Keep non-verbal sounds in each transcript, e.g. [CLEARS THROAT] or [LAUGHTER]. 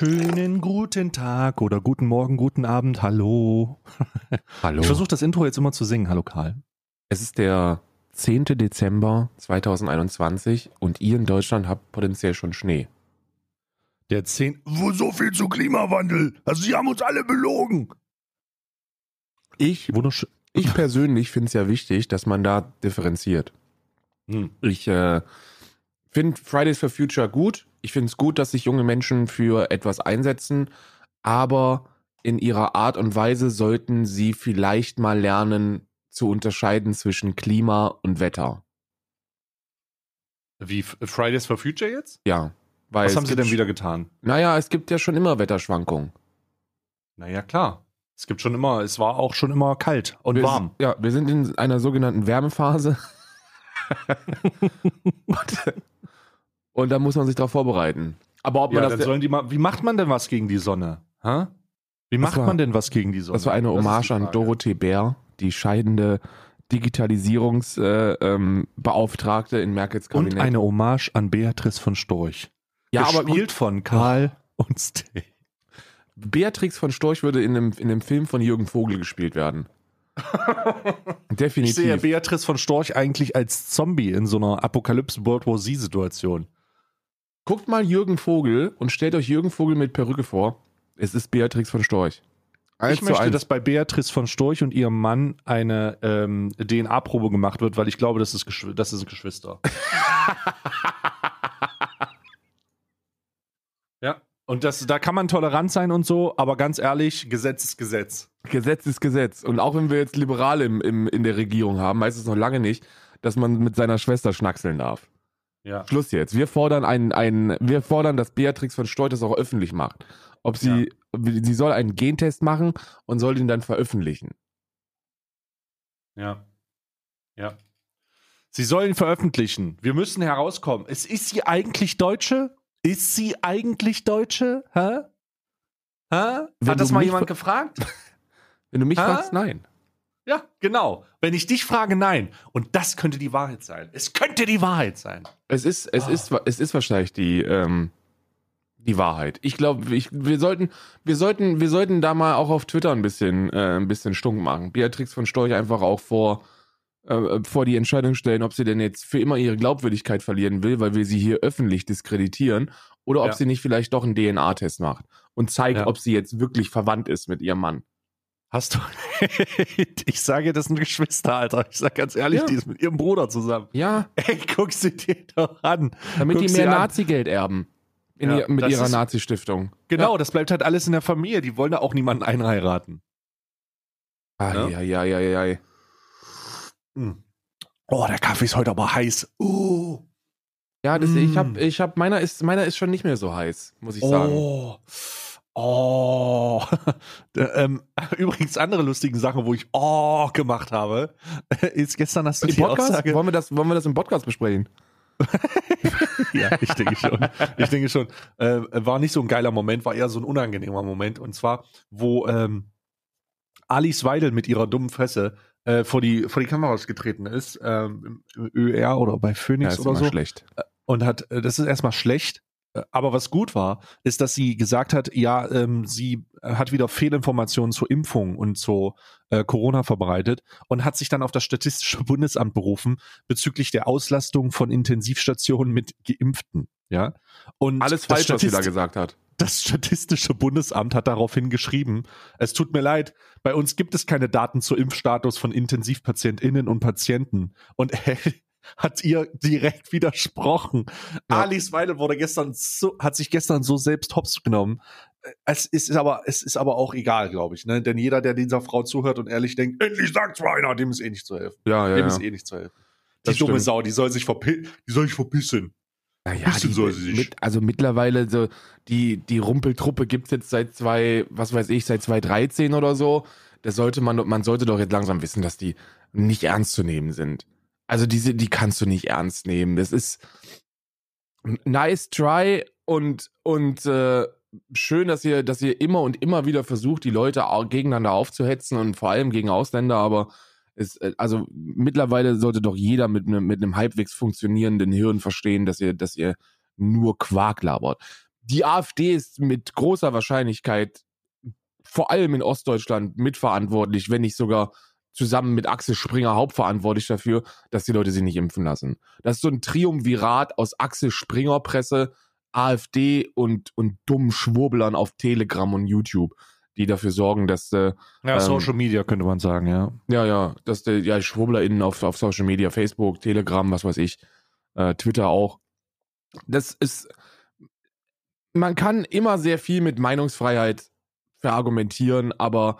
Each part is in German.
wunderschönen guten Tag oder guten Morgen, guten Abend, hallo. [LAUGHS] Hallo. Ich versuche das Intro jetzt immer zu singen. Hallo Karl. Es ist der 10. Dezember 2021 und ihr in Deutschland habt potenziell schon Schnee. Der 10. Wo so viel zu Klimawandel? Also sie haben uns alle belogen. Ich, ich persönlich finde es ja wichtig, dass man da differenziert. Hm. Ich äh, finde Fridays for Future gut. Ich finde es gut, dass sich junge Menschen für etwas einsetzen, aber in ihrer Art und Weise sollten sie vielleicht mal lernen zu unterscheiden zwischen Klima und Wetter. Wie Fridays for Future jetzt? Ja. Weil Was haben sie denn wieder getan? Naja, es gibt ja schon immer Wetterschwankungen. Naja, klar. Es gibt schon immer, es war auch schon immer kalt und wir, warm. Ja, wir sind in einer sogenannten Wärmephase. [LAUGHS] und, und da muss man sich darauf vorbereiten. Aber ob Ja, man dann das, sollen die mal, wie macht man denn was gegen die Sonne? Hä? Wie macht war- man denn was gegen die Sonne? das war eine Hommage an. Dorothee Bär, die scheidende Digitalisierungsbeauftragte äh, ähm, in Merkels Und Kabinett. eine Hommage an Beatrice von Storch. ja, aber Gespielt gut, von Karl und Steve. Beatrix von Storch würde in einem, in einem Film von Jürgen Vogel gespielt werden. [LAUGHS] Ich Definitiv. sehe Beatrice von Storch eigentlich als Zombie in so einer Apokalypse-World War Z-Situation. Guckt mal Jürgen Vogel und stellt euch Jürgen Vogel mit Perücke vor. Es ist Beatrix von Storch. Eins Ich möchte, eins. dass bei Beatrice von Storch und ihrem Mann eine ähm, DNA-Probe gemacht wird, weil ich glaube, das ist, Geschw das ist Geschwister. [LAUGHS] ja. Und das, da kann man tolerant sein und so, aber ganz ehrlich, Gesetz ist Gesetz. Gesetz ist Gesetz. Und auch wenn wir jetzt Liberale im, im, in der Regierung haben, heißt es noch lange nicht, dass man mit seiner Schwester schnackseln darf. Ja. Schluss jetzt. Wir fordern einen, einen, wir fordern, dass Beatrix von Storch das auch öffentlich macht. Ob sie, sie soll einen Gentest machen und soll ihn dann veröffentlichen. Ja. Ja. Sie sollen veröffentlichen. Wir müssen herauskommen. Es ist sie eigentlich Deutsche? Ist sie eigentlich Deutsche? Hä? Hä? Wenn Hat das mal jemand gefragt? [LAUGHS] Wenn du mich Hä? fragst, nein. Ja, genau. Wenn ich dich frage, nein. Und das könnte die Wahrheit sein. Es könnte die Wahrheit sein. Es ist, es Ah. ist, es ist wahrscheinlich die, ähm, die Wahrheit. Ich glaube, wir sollten, wir sollten, wir sollten da mal auch auf Twitter ein bisschen, äh, ein bisschen stunk machen. Beatrix von Storch einfach auch vor, äh, vor die Entscheidung stellen, ob sie denn jetzt für immer ihre Glaubwürdigkeit verlieren will, weil wir sie hier öffentlich diskreditieren, oder ob Ja. sie nicht vielleicht doch einen DNA-Test macht und zeigt, Ja. ob sie jetzt wirklich verwandt ist mit ihrem Mann. Hast du. [LAUGHS] ich sage, das sind Geschwister, Alter. Ich sag ganz ehrlich, Ja. die ist mit ihrem Bruder zusammen. Ja, Ey, guck sie dir doch an. damit Guck die mehr. Nazi-Geld erben. Ja, ihr, mit ihrer ist- Nazi-Stiftung. Genau, das bleibt halt alles in der Familie. Die wollen da auch niemanden einheiraten. Ah, Ja. ja, ja, ja, ja, ja. Hm. Oh, der Kaffee ist heute aber heiß. Uh. Ja, das, ich Mm. hab, ich hab, meiner ist, meiner ist schon nicht mehr so heiß, muss ich sagen. Oh. [LAUGHS] Ähm, [LAUGHS] übrigens, andere lustige Sache, wo ich Oh gemacht habe, [LAUGHS] ist gestern hast du Im die Podcast? Aussage. Wollen wir, das, wollen wir das im Podcast besprechen? Ja, ich denke schon. Ich denke schon. Äh, war nicht so ein geiler Moment, war eher so ein unangenehmer Moment. Und zwar, wo ähm, Alice Weidel mit ihrer dummen Fresse äh, vor, die, vor die Kameras getreten ist, ähm, im ÖR oder bei Ja, Phoenix ist oder so. schlecht. und hat, äh, das ist erstmal schlecht. Äh, Aber was gut war, ist, dass sie gesagt hat, ja, ähm, sie äh, hat wieder Fehlinformationen zur Impfung und zu äh, Corona verbreitet und hat sich dann auf das Statistische [LAUGHS] Bundesamt berufen bezüglich der Auslastung von Intensivstationen mit Geimpften. Ja, und Alles falsch, was sie da gesagt hat. das Statistische Bundesamt hat daraufhin geschrieben, es tut mir leid, bei uns gibt es keine Daten zu Impfstatus von IntensivpatientInnen und Patienten. Und [LAUGHS] er hat ihr direkt widersprochen. Ja. Alice Weidel wurde gestern so, hat sich gestern so selbst hops genommen. Es ist aber, es ist aber auch egal, glaube ich, ne? Denn jeder, der dieser Frau zuhört und ehrlich denkt, endlich sagt's mal einer, dem ist eh nicht zu helfen. Ja, ja, Dem ja. ist eh nicht zu helfen. Die Das dumme stimmt. Sau, die soll sich verpi die soll sich verpissen. Ja, ja, Bisschen die, soll sie sich. mit, also mittlerweile so die die Rumpeltruppe gibt's jetzt seit zwei, was weiß ich, seit 2013 oder so. Da sollte man man sollte doch jetzt langsam wissen, dass die nicht ernst zu nehmen sind. Also diese die kannst du nicht ernst nehmen. Das ist nice try und und äh, schön, dass ihr dass ihr immer und immer wieder versucht, die Leute gegeneinander aufzuhetzen und vor allem gegen Ausländer, aber es, äh, also mittlerweile sollte doch jeder mit einem mit einem halbwegs funktionierenden Hirn verstehen, dass ihr, dass ihr nur Quark labert. die AfD ist mit großer Wahrscheinlichkeit vor allem in Ostdeutschland mitverantwortlich, wenn nicht sogar zusammen mit Axel Springer hauptverantwortlich dafür, dass die Leute sich nicht impfen lassen. Das ist so ein Triumvirat aus Axel Springer Presse, AfD und, und dummen Schwurblern auf Telegram und YouTube, die dafür sorgen, dass äh, Ja, Ähm, Social Media könnte man sagen, ja. ja, ja, dass der, ja, SchwurblerInnen auf, auf Social Media, Facebook, Telegram, was weiß ich, äh, Twitter auch. Das ist, man kann immer sehr viel mit Meinungsfreiheit verargumentieren, aber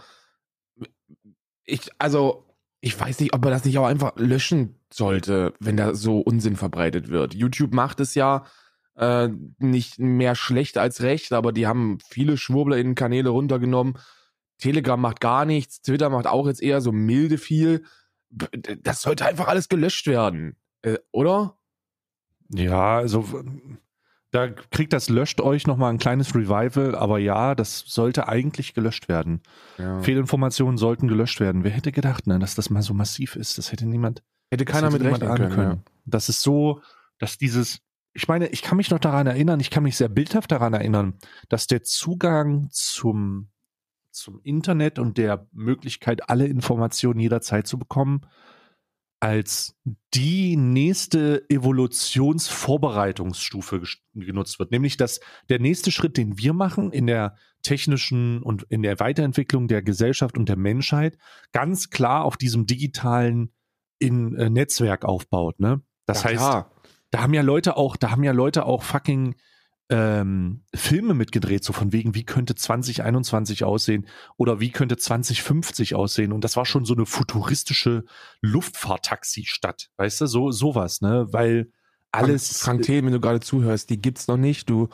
ich, also, ich weiß nicht, ob man das nicht auch einfach löschen sollte, wenn da so Unsinn verbreitet wird. YouTube macht es ja äh, nicht mehr schlecht als recht, aber die haben viele SchwurblerInnen-Kanäle runtergenommen. Telegram macht gar nichts, Twitter macht auch jetzt eher so milde viel. Das sollte einfach alles gelöscht werden, äh, oder? Ja, also da kriegt das löscht euch nochmal ein kleines Revival, aber ja, das sollte eigentlich gelöscht werden. Ja. Fehlinformationen sollten gelöscht werden. Wer hätte gedacht, ne, dass das mal so massiv ist? Das hätte niemand, Hätte keiner hätte mit niemand rechnen ahnen können. Das ist so, dass dieses, ich meine, ich kann mich noch daran erinnern, ich kann mich sehr bildhaft daran erinnern, dass der Zugang zum, zum Internet und der Möglichkeit, alle Informationen jederzeit zu bekommen, als die nächste Evolutionsvorbereitungsstufe genutzt wird. Nämlich, dass der nächste Schritt, den wir machen in der technischen und in der Weiterentwicklung der Gesellschaft und der Menschheit, ganz klar auf diesem digitalen in, äh, Netzwerk aufbaut. Ne? Das Ja, heißt, klar. da haben ja Leute auch, da haben ja Leute auch fucking ähm, Filme mitgedreht, so von wegen, wie könnte 2021 aussehen oder wie könnte 2050 aussehen. Und das war schon so eine futuristische Luftfahrttaxi-Stadt, weißt du, so sowas, ne? Weil alles. Frank Thiel, wenn du gerade zuhörst, die gibt's noch nicht. Du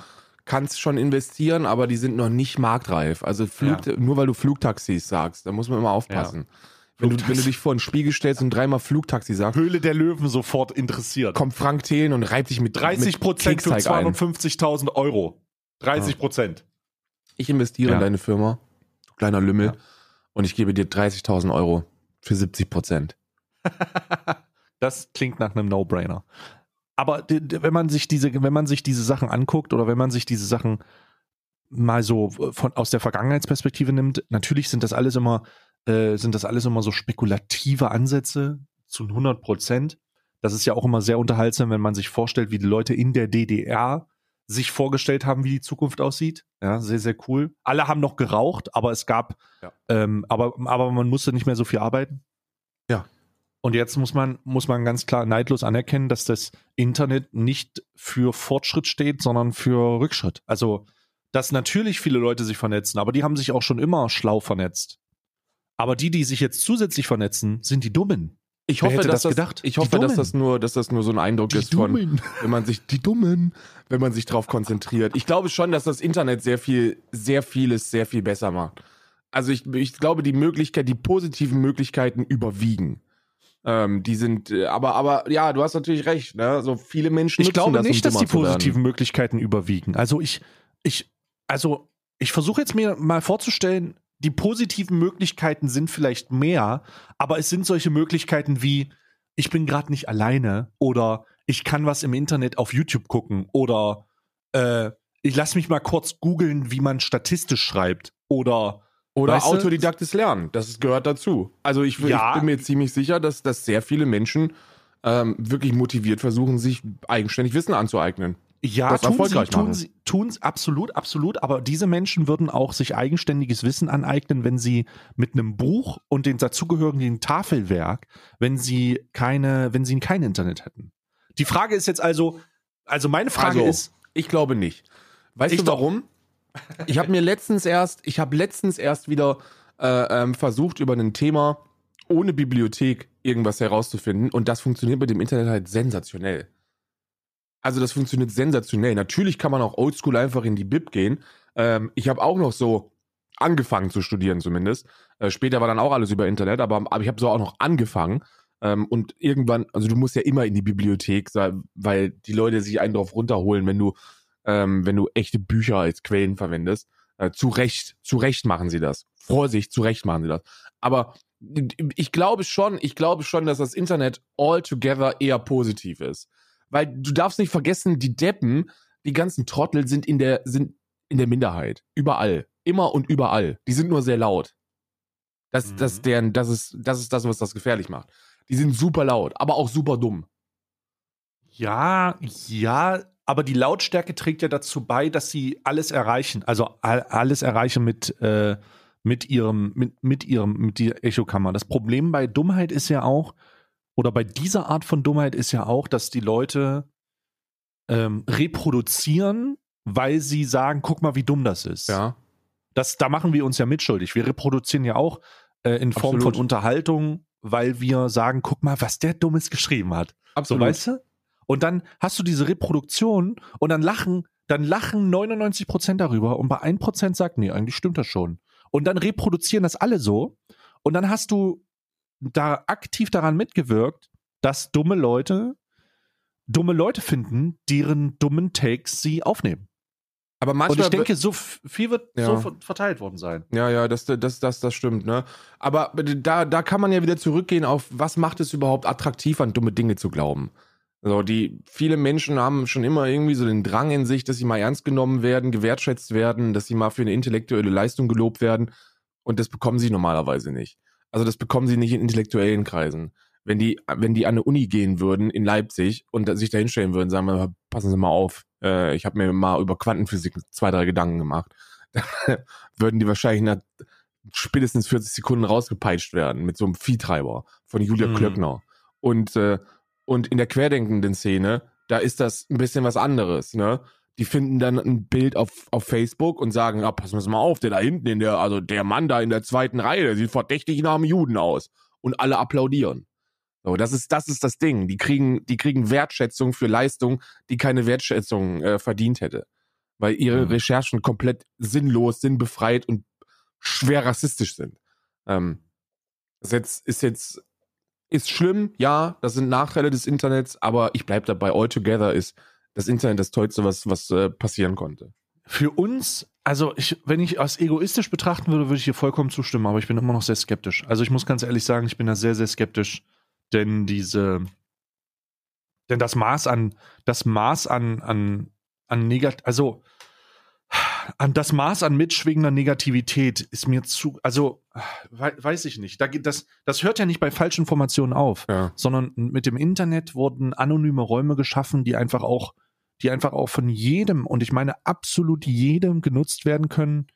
kannst schon investieren, aber die sind noch nicht marktreif. Also Flug, nur weil du Flugtaxis sagst, da muss man immer aufpassen. Wenn, du, wenn du dich vor den Spiegel stellst und dreimal Flugtaxi sagst, Höhle der Löwen sofort interessiert. kommt Frank Thelen und reibt sich mit 30 Prozent für mit Keksteig ein. 250.000 Euro. 30 Prozent. Ich investiere Ja. in deine Firma, du kleiner Lümmel, Ja. und ich gebe dir 30.000 Euro für 70 Prozent. [LAUGHS] Das klingt nach einem No-Brainer. Aber wenn man sich diese, wenn man sich diese Sachen anguckt oder wenn man sich diese Sachen mal so von aus der Vergangenheitsperspektive nimmt, natürlich sind das alles immer, äh, sind das alles immer so spekulative Ansätze zu 100 Prozent. Das ist ja auch immer sehr unterhaltsam, wenn man sich vorstellt, wie die Leute in der DDR sich vorgestellt haben, wie die Zukunft aussieht. Ja, sehr, sehr cool. Alle haben noch geraucht, aber es gab, Ja. ähm, aber, aber man musste nicht mehr so viel arbeiten. Ja. Und jetzt muss man, muss man ganz klar neidlos anerkennen, dass das Internet nicht für Fortschritt steht, sondern für Rückschritt. Also, dass natürlich viele Leute sich vernetzen, aber die haben sich auch schon immer schlau vernetzt. Aber die, die sich jetzt zusätzlich vernetzen, sind die Dummen. Ich hoffe, dass das das, gedacht? ich Die hoffe, dass Dummen. das nur, dass das nur so ein Eindruck ist von, wenn man sich die Dummen, wenn man sich drauf konzentriert. Ich glaube schon, dass das Internet sehr viel, sehr vieles, sehr viel besser macht. Also ich, ich glaube, die Möglichkeit, die positiven Möglichkeiten überwiegen. Ähm, die sind, äh, aber, aber ja, du hast natürlich recht. Ne? So viele Menschen. Ich glaube das, um nicht, dass dummer die positiven Möglichkeiten überwiegen. Also ich, ich, also ich versuche jetzt mir mal vorzustellen, die positiven Möglichkeiten sind vielleicht mehr, aber es sind solche Möglichkeiten wie, ich bin gerade nicht alleine oder ich kann was im Internet auf YouTube gucken oder äh, ich lass mich mal kurz googeln, wie man statistisch schreibt oder Oder Weißt du? autodidaktes Lernen, das gehört dazu. Also ich, Ja. ich bin mir ziemlich sicher, dass, dass sehr viele Menschen ähm, wirklich motiviert versuchen, sich eigenständig Wissen anzueignen. Ja, das tun sie, erfolgreich tun machen. sie, tun sie, absolut, absolut. Aber diese Menschen würden auch sich eigenständiges Wissen aneignen, wenn sie mit einem Buch und den dazugehörigen Tafelwerk, wenn sie keine, wenn sie kein Internet hätten. Die Frage ist jetzt also, also meine Frage Also, ist, Ich glaube nicht. Weißt Ich du warum? Ich habe mir letztens erst, ich habe letztens erst wieder äh, ähm, versucht, über ein Thema ohne Bibliothek irgendwas herauszufinden und das funktioniert mit dem Internet halt sensationell. Also das funktioniert sensationell. Natürlich kann man auch oldschool einfach in die Bib gehen. Ähm, ich habe auch noch so angefangen zu studieren zumindest. Äh, später war dann auch alles über Internet, aber, aber ich habe so auch noch angefangen. Ähm, und irgendwann, also du musst ja immer in die Bibliothek, sa- weil die Leute sich einen drauf runterholen, wenn du, ähm, wenn du echte Bücher als Quellen verwendest. Äh, zu Recht, zu Recht machen sie das. Vorsicht, zu Recht machen sie das. Aber ich glaube schon, ich glaube schon, dass das Internet altogether eher positiv ist. Weil du darfst nicht vergessen, die Deppen, die ganzen Trottel sind in der, sind in der Minderheit. Überall. Immer und überall. Die sind nur sehr laut. Das, Mhm. das, deren, das, ist, das ist das, was das gefährlich macht. Die sind super laut, aber auch super dumm. Ja, ja, aber die Lautstärke trägt ja dazu bei, dass sie alles erreichen. Also all, alles erreichen mit, äh, mit ihrem, mit, mit ihrem, mit der Echokammer. Das Problem bei Dummheit ist ja auch, oder bei dieser Art von Dummheit ist ja auch, dass die Leute ähm, reproduzieren, weil sie sagen, guck mal, wie dumm das ist. Ja. Das, da machen wir uns ja mitschuldig. Wir reproduzieren ja auch äh, in Form Absolut. von Unterhaltung, weil wir sagen, guck mal, was der Dummes geschrieben hat. So, weißt du? Und dann hast du diese Reproduktion und dann lachen, dann lachen 99 Prozent darüber und bei 1 Prozent sagt, nee, eigentlich stimmt das schon. Und dann reproduzieren das alle so und dann hast du da aktiv daran mitgewirkt, dass dumme Leute dumme Leute finden, deren dummen Takes sie aufnehmen. Aber Und manchmal ich denke, so viel wird Ja. so ver- verteilt worden sein. Ja, ja, das, das, das, das stimmt, ne? Aber da, da kann man ja wieder zurückgehen auf, was macht es überhaupt attraktiv, an dumme Dinge zu glauben? So, die, viele Menschen haben schon immer irgendwie so den Drang in sich, dass sie mal ernst genommen werden, gewertschätzt werden, dass sie mal für eine intellektuelle Leistung gelobt werden. Und das bekommen sie normalerweise nicht. Also das bekommen sie nicht in intellektuellen Kreisen. Wenn die, wenn die an eine Uni gehen würden in Leipzig und sich da hinstellen würden, sagen wir, passen Sie mal auf, äh, ich habe mir mal über Quantenphysik zwei, drei Gedanken gemacht, [LAUGHS] würden die wahrscheinlich nach spätestens 40 Sekunden rausgepeitscht werden mit so einem Viehtreiber von Julia Mhm. Klöckner. Und, äh, und in der querdenkenden Szene, da ist das ein bisschen was anderes, ne? Die finden dann ein Bild auf, auf Facebook und sagen, ja, passen wir mal auf, der da hinten in der, also der Mann da in der zweiten Reihe, der sieht verdächtig nach einem Juden aus. Und alle applaudieren. So, das ist, das ist das Ding. Die kriegen, die kriegen Wertschätzung für Leistung, die keine Wertschätzung äh, verdient hätte. Weil ihre Mhm. Recherchen komplett sinnlos, sinnbefreit und schwer rassistisch sind. Ähm, das jetzt, ist jetzt, ist schlimm, ja, das sind Nachteile des Internets, aber ich bleib dabei, all together ist das Internet das Tollste, was, was äh, passieren konnte. Für uns, also ich, wenn ich als egoistisch betrachten würde, würde ich hier vollkommen zustimmen, aber ich bin immer noch sehr skeptisch. Also ich muss ganz ehrlich sagen, ich bin da sehr, sehr skeptisch, denn diese, denn das Maß an, das Maß an, an, an negat, also an das Maß an mitschwingender Negativität ist mir zu, also wei- weiß ich nicht. Da, das, das hört ja nicht bei falschen Informationen auf Ja. sondern mit dem Internet wurden anonyme Räume geschaffen, die einfach auch, die einfach auch von jedem, und ich meine absolut jedem genutzt werden können,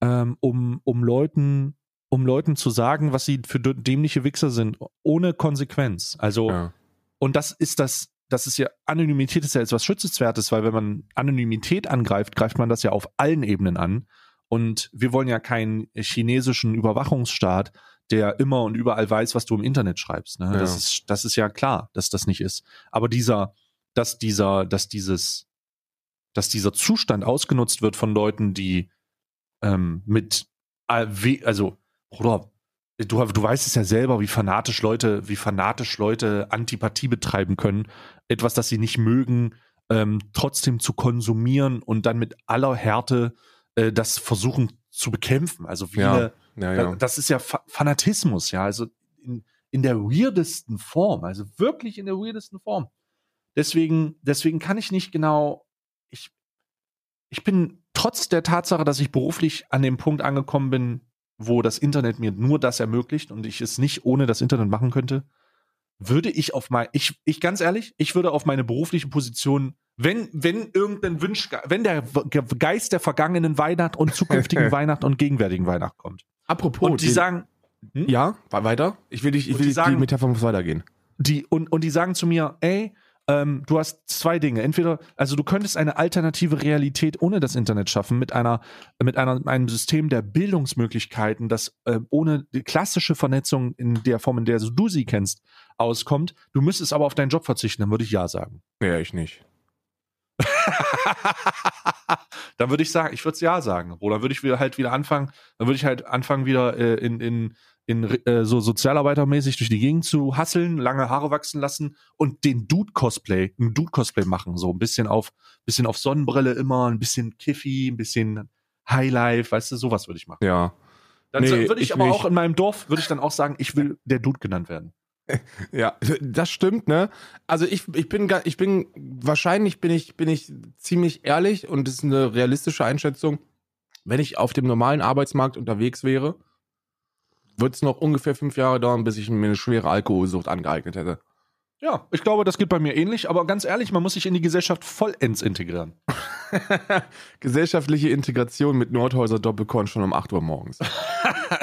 ähm, um, um Leuten, um Leuten zu sagen, was sie für dämliche Wichser sind, ohne Konsequenz. Also, Ja. und das ist das, das ist ja, Anonymität ist ja etwas Schützenswertes, weil wenn man Anonymität angreift, greift man das ja auf allen Ebenen an. Und wir wollen ja keinen chinesischen Überwachungsstaat, der immer und überall weiß, was du im Internet schreibst. Ne? Ja. Das, ist, das ist ja klar, dass das nicht ist. Aber dieser, dass dieser, dass dieses, dass dieser Zustand ausgenutzt wird von Leuten, die ähm, mit, äh, also, Bruder, du, du weißt es ja selber, wie fanatisch Leute, wie fanatisch Leute Antipathie betreiben können, etwas, das sie nicht mögen, ähm, trotzdem zu konsumieren und dann mit aller Härte äh, das versuchen zu bekämpfen. Also wie Ja, eine, Ja, ja. das ist ja Fa Fanatismus, ja, also in, in der weirdesten Form, also wirklich in der weirdesten Form. Deswegen, deswegen kann ich nicht genau, ich, ich bin trotz der Tatsache, dass ich beruflich an dem Punkt angekommen bin, wo das Internet mir nur das ermöglicht und ich es nicht ohne das Internet machen könnte, würde ich auf mein, ich, ich ganz ehrlich, ich würde auf meine berufliche Position, wenn, wenn irgendein Wunsch, wenn der Ge- Geist der vergangenen Weihnacht und zukünftigen [LAUGHS] Weihnacht und gegenwärtigen Weihnacht kommt. Apropos, Und die sagen, hm? ja, weiter? Ich will dich, ich will die die, sagen- die Metapher muss weitergehen. die und, und die sagen zu mir, ey, ähm, du hast zwei Dinge. Entweder, also du könntest eine alternative Realität ohne das Internet schaffen, mit einer, mit einer, einem System der Bildungsmöglichkeiten, das äh, ohne die klassische Vernetzung in der Form, in der du sie kennst, auskommt. Du müsstest aber auf deinen Job verzichten, dann würde ich ja sagen. Ja, ich nicht. [LAUGHS] dann würde ich sagen, ich würde es ja sagen. Oder würde ich wieder halt wieder anfangen, dann würde ich halt anfangen, wieder äh, in, in, in äh, so sozialarbeitermäßig durch die Gegend zu hasseln, lange Haare wachsen lassen und den Dude-Cosplay, ein Dude-Cosplay machen. So ein bisschen auf, bisschen auf Sonnenbrille immer, ein bisschen Kiffy, ein bisschen Highlife, weißt du, sowas würde ich machen. Ja. Dann Nee, würde ich, ich aber auch in meinem Dorf, würde ich dann auch sagen, ich will der Dude genannt werden. [LAUGHS] Ja, das stimmt, ne? Also ich, ich bin ich bin wahrscheinlich bin ich bin ich ziemlich ehrlich und das ist eine realistische Einschätzung. Wenn ich auf dem normalen Arbeitsmarkt unterwegs wäre, wird es noch ungefähr fünf Jahre dauern, bis ich mir eine schwere Alkoholsucht angeeignet hätte. Ja, ich glaube, das geht bei mir ähnlich, aber ganz ehrlich, man muss sich in die Gesellschaft vollends integrieren. [LAUGHS] Gesellschaftliche Integration mit Nordhäuser Doppelkorn schon um 8 Uhr morgens. [LAUGHS]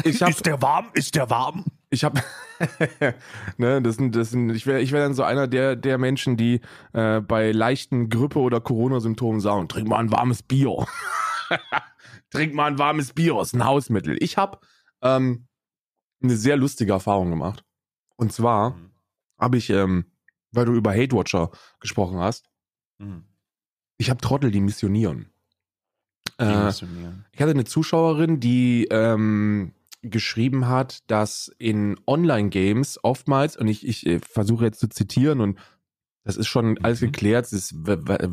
Ich hab, der warm? Ist der warm? ich habe, [LAUGHS] ne, das sind, das sind, ich wäre, ich wäre dann so einer der, der Menschen, die äh, bei leichten Grippe- oder Corona-Symptomen sagen, trink mal ein warmes Bier. trink mal ein warmes Bier, ist ein Hausmittel. Ich habe ähm, eine sehr lustige Erfahrung gemacht. Und zwar habe ich, ähm, weil du über Hate Watcher gesprochen hast, Mhm. ich habe Trottel, die missionieren. Äh, Missionieren. ich hatte eine Zuschauerin, die ähm, geschrieben hat, dass in Online-Games oftmals, und ich, ich äh, versuche jetzt zu zitieren und das ist schon alles Mhm. geklärt, es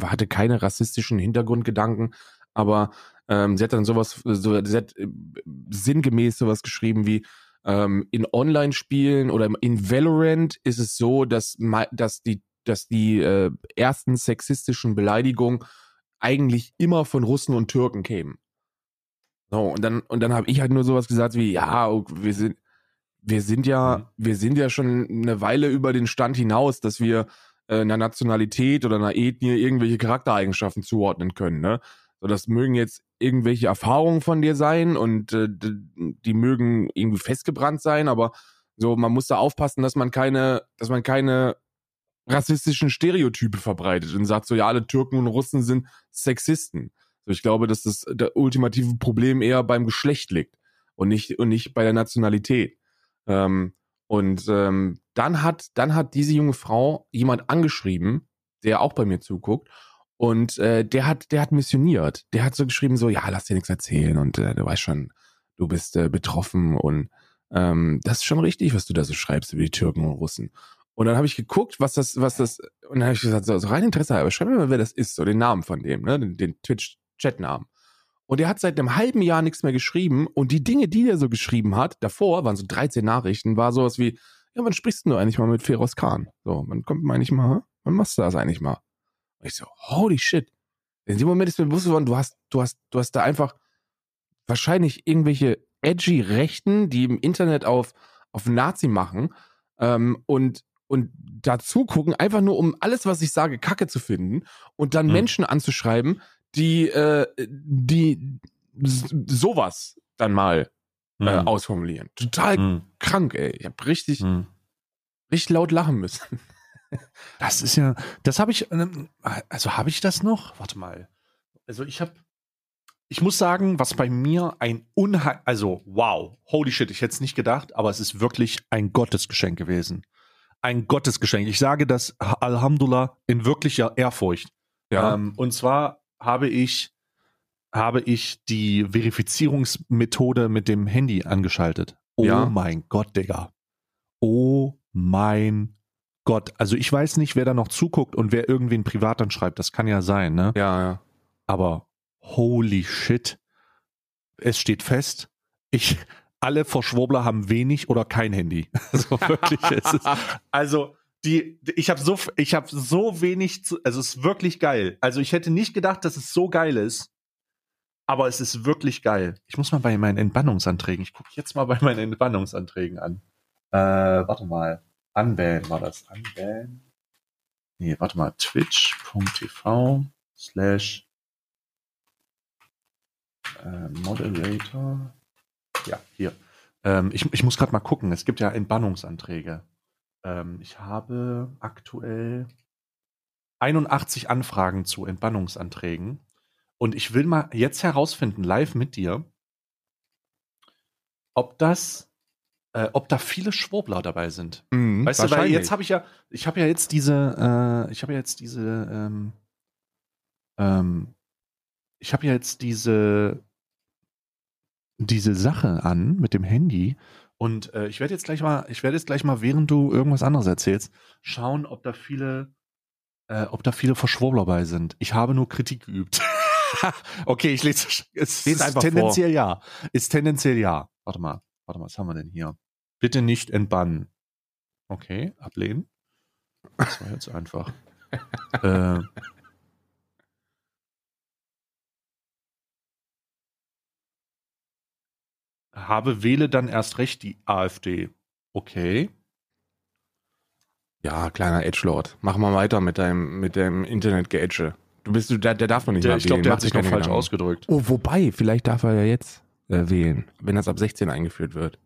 hatte keine rassistischen Hintergrundgedanken, aber ähm, sie hat dann sowas, so, sie hat äh, sinngemäß sowas geschrieben wie, ähm, in Online-Spielen oder in Valorant ist es so, dass, dass die, dass die äh, ersten sexistischen Beleidigungen eigentlich immer von Russen und Türken kämen. So, und dann, und dann habe ich halt nur sowas gesagt wie, ja, wir sind, wir sind ja, Mhm. wir sind ja schon eine Weile über den Stand hinaus, dass wir äh, einer Nationalität oder einer Ethnie irgendwelche Charaktereigenschaften zuordnen können, ne? So, das mögen jetzt irgendwelche Erfahrungen von dir sein und äh, die mögen irgendwie festgebrannt sein, aber so, man muss da aufpassen, dass man keine, dass man keine rassistischen Stereotype verbreitet und sagt so, ja, alle Türken und Russen sind Sexisten. So, ich glaube, dass das der ultimative Problem eher beim Geschlecht liegt und nicht, und nicht bei der Nationalität. Ähm, und ähm, dann hat, dann hat diese junge Frau jemand angeschrieben, der auch bei mir zuguckt, und äh, der hat, der hat missioniert. Der hat so geschrieben, so, ja, lass dir nichts erzählen und äh, du weißt schon, du bist äh, betroffen und ähm, das ist schon richtig, was du da so schreibst über die Türken und Russen. Und dann habe ich geguckt, was das, was das, und dann habe ich gesagt, so, so rein Interesse halber, schreib mir mal, wer das ist, so den Namen von dem, ne, den, den Twitch-Chat-Namen. Und der hat seit einem halben Jahr nichts mehr geschrieben und die Dinge, die er so geschrieben hat, davor waren so 13 Nachrichten, war sowas wie, ja, wann sprichst du eigentlich mal mit Feroz Khan? So, wann kommt man eigentlich mal, wann machst du das eigentlich mal? Und ich so, holy shit. In dem Moment ist mir bewusst geworden, du hast, du hast, du hast da einfach wahrscheinlich irgendwelche edgy Rechten, die im Internet auf, auf Nazi machen ähm, und, und dazu gucken, einfach nur um alles, was ich sage, Kacke zu finden und dann Mhm. Menschen anzuschreiben, die, äh, die sowas dann mal äh, Mhm. ausformulieren. Total Mhm. krank, ey. Ich habe richtig, Mhm. richtig laut lachen müssen. Das ist ja, das habe ich, ähm, also habe ich das noch? Warte mal. Also ich habe, ich muss sagen, was bei mir ein Unheil, also wow, holy shit, ich hätte es nicht gedacht, aber es ist wirklich ein Gottesgeschenk gewesen. Ein Gottesgeschenk. Ich sage das Alhamdulillah in wirklicher Ehrfurcht. Ähm, und zwar habe ich, habe ich die Verifizierungsmethode mit dem Handy angeschaltet. Oh Ja. mein Gott, Digga. Oh mein Gott. Also ich weiß nicht, wer da noch zuguckt und wer irgendwen privat dann schreibt. Das kann ja sein, ne? ja, ja. Aber holy shit. Es steht fest, ich, alle Verschwurbler haben wenig oder kein Handy. [LAUGHS] Also wirklich, es ist, also die, ich habe so, ich habe so wenig, zu, also es ist wirklich geil. Also ich hätte nicht gedacht, dass es so geil ist, aber es ist wirklich geil. Ich muss mal bei meinen Entbannungsanträgen, ich gucke jetzt mal bei meinen Entbannungsanträgen an. Äh, warte mal, anwählen war das, anwählen. Nee, warte mal, twitch.tv slash äh, Moderator. Ja, hier. Ähm, ich, ich muss gerade mal gucken. Es gibt ja Entbannungsanträge. Ähm, ich habe aktuell 81 Anfragen zu Entbannungsanträgen. Und ich will mal jetzt herausfinden, live mit dir, ob das, äh, ob da viele Schwurbler dabei sind. Mhm, Weißt du, weil jetzt habe ich ja, ich habe ja jetzt diese, äh, ich habe ja jetzt diese, ähm, ähm, ich habe ja jetzt diese, diese Sache an mit dem Handy und äh, ich werde jetzt gleich mal, ich werde jetzt gleich mal, während du irgendwas anderes erzählst, schauen, ob da viele, äh, ob da viele Verschwurbler bei sind. Ich habe nur Kritik geübt. [LAUGHS] okay, ich lese, es ist tendenziell ja, ist tendenziell ja. Warte mal, warte mal, was haben wir denn hier? Bitte nicht entbannen. Okay, ablehnen. Das war jetzt einfach. [LAUGHS] äh, habe wähle dann erst recht die AfD. Okay. Ja, kleiner Edgelord. Mach mal weiter mit deinem, mit dem Internet-Geedge. Du bist, du, der, der darf noch nicht Der, ich glaube, der Mach hat sich noch falsch Gedanken. ausgedrückt. Oh, wobei, vielleicht darf er ja jetzt äh, wählen, wenn das ab 16 eingeführt wird.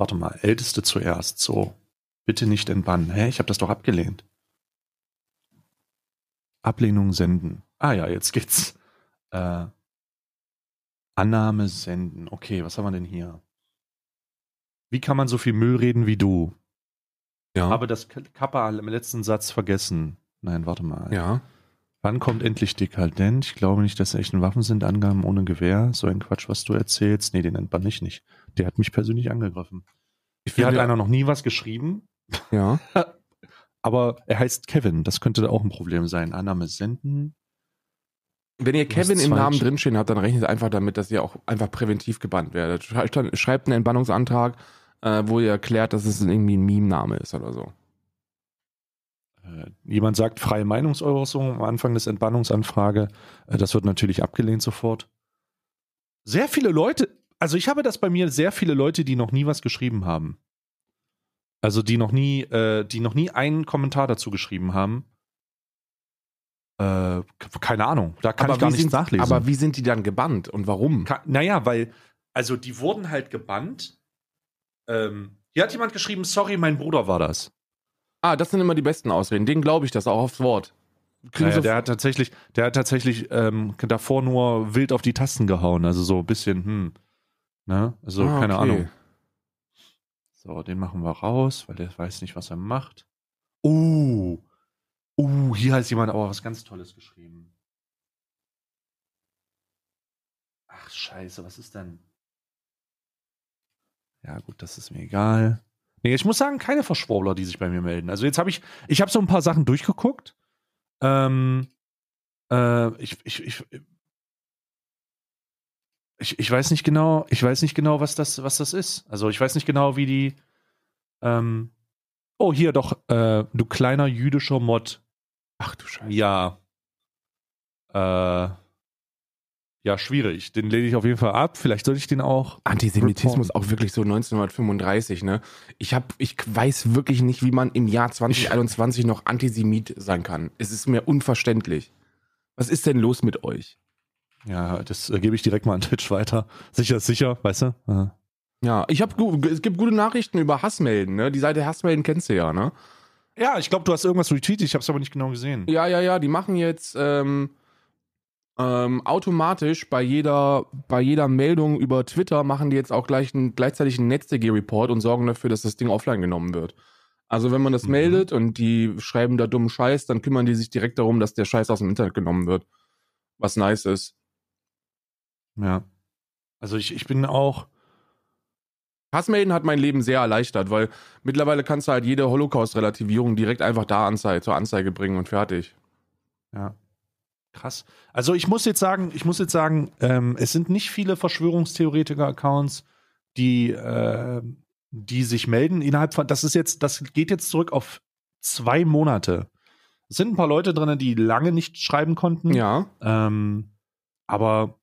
Warte mal, Älteste zuerst. So. Bitte nicht entbannen. Hä, ich habe das doch abgelehnt. Ablehnung senden. Ah ja, jetzt geht's. Äh, Annahme senden. Okay, was haben wir denn hier? Wie kann man so viel Müll reden wie du? Ja. Habe das Kappa im letzten Satz vergessen. Nein, warte mal. ja. Wann kommt endlich dekadent? Ich glaube nicht, dass echten Waffen sind. Angaben ohne Gewehr. So ein Quatsch, was du erzählst. Nee, den entbann ich nicht. Der hat mich persönlich angegriffen. Ich Hier hat einer noch nie was geschrieben, ja. [LAUGHS] aber er heißt Kevin. Das könnte auch ein Problem sein. Annahme senden. Wenn ihr Kevin im Namen drinstehen habt, dann rechnet einfach damit, dass ihr auch einfach präventiv gebannt werdet. Schreibt einen Entbannungsantrag, äh, wo ihr erklärt, dass es irgendwie ein Meme-Name ist oder so. Äh, jemand sagt freie Meinungsäußerung am Anfang des Entbannungsanfrage. Äh, das wird natürlich abgelehnt sofort. Sehr viele Leute, also ich habe das bei mir sehr viele Leute, die noch nie was geschrieben haben. Also die noch nie, äh, die noch nie einen Kommentar dazu geschrieben haben. Äh, keine Ahnung, da kann ich gar wie nicht sind, nachlesen. aber wie sind die dann gebannt und warum? Ka- naja, weil, also die wurden halt gebannt. Ähm, hier hat jemand geschrieben, sorry, mein Bruder war das. Ah, das sind immer die besten Ausreden. Den glaube ich das auch aufs Wort. Naja, so- der hat tatsächlich, der hat tatsächlich ähm, davor nur wild auf die Tasten gehauen, also so ein bisschen, hm. Ne? Also, Ah, keine okay. Ahnung. So, den machen wir raus, weil der weiß nicht, was er macht. Uh. Uh, hier hat jemand aber was ganz Tolles geschrieben. Ach, scheiße, was ist denn? Ja, gut, das ist mir egal. Nee, ich muss sagen, keine Verschwurbler, die sich bei mir melden. Also jetzt habe ich, ich habe so ein paar Sachen durchgeguckt. Ähm, äh, ich, ich, ich, ich, ich weiß nicht genau, ich weiß nicht genau, was das, was das ist. Also ich weiß nicht genau, wie die. Ähm, oh, hier doch, äh, du kleiner jüdischer Mod. Ach du Scheiße. Ja. Äh, ja, schwierig. Den lehne ich auf jeden Fall ab. Vielleicht sollte ich den auch. Antisemitismus auch wirklich so 1935, ne? Ich hab, ich weiß wirklich nicht, wie man im Jahr 2021 noch Antisemit sein kann. Es ist mir unverständlich. Was ist denn los mit euch? Ja, das äh, gebe ich direkt mal an Twitch weiter. Sicher ist sicher, weißt du? Ja. Ja, ich habe es gibt gute Nachrichten über Hassmelden, ne? Die Seite Hassmelden kennst du ja, ne? Ja, ich glaube, du hast irgendwas retweetet, ich habe es aber nicht genau gesehen. Ja, ja, ja, die machen jetzt ähm, ähm, automatisch bei jeder, bei jeder Meldung über Twitter machen die jetzt auch gleich einen, gleichzeitig einen NetzDG-Report und sorgen dafür, dass das Ding offline genommen wird. Also wenn man das Mhm. meldet und die schreiben da dummen Scheiß, dann kümmern die sich direkt darum, dass der Scheiß aus dem Internet genommen wird. Was nice ist. Ja. Also ich, ich bin auch. Hassmelden hat mein Leben sehr erleichtert, weil mittlerweile kannst du halt jede Holocaust-Relativierung direkt einfach da Anzeige, zur Anzeige bringen und fertig. Ja. Krass. Also ich muss jetzt sagen, ich muss jetzt sagen, ähm, es sind nicht viele Verschwörungstheoretiker-Accounts, die, äh, die sich melden innerhalb von. Das ist jetzt, das geht jetzt zurück auf zwei Monate. Es sind ein paar Leute drin, die lange nicht schreiben konnten. Ja. Ähm, aber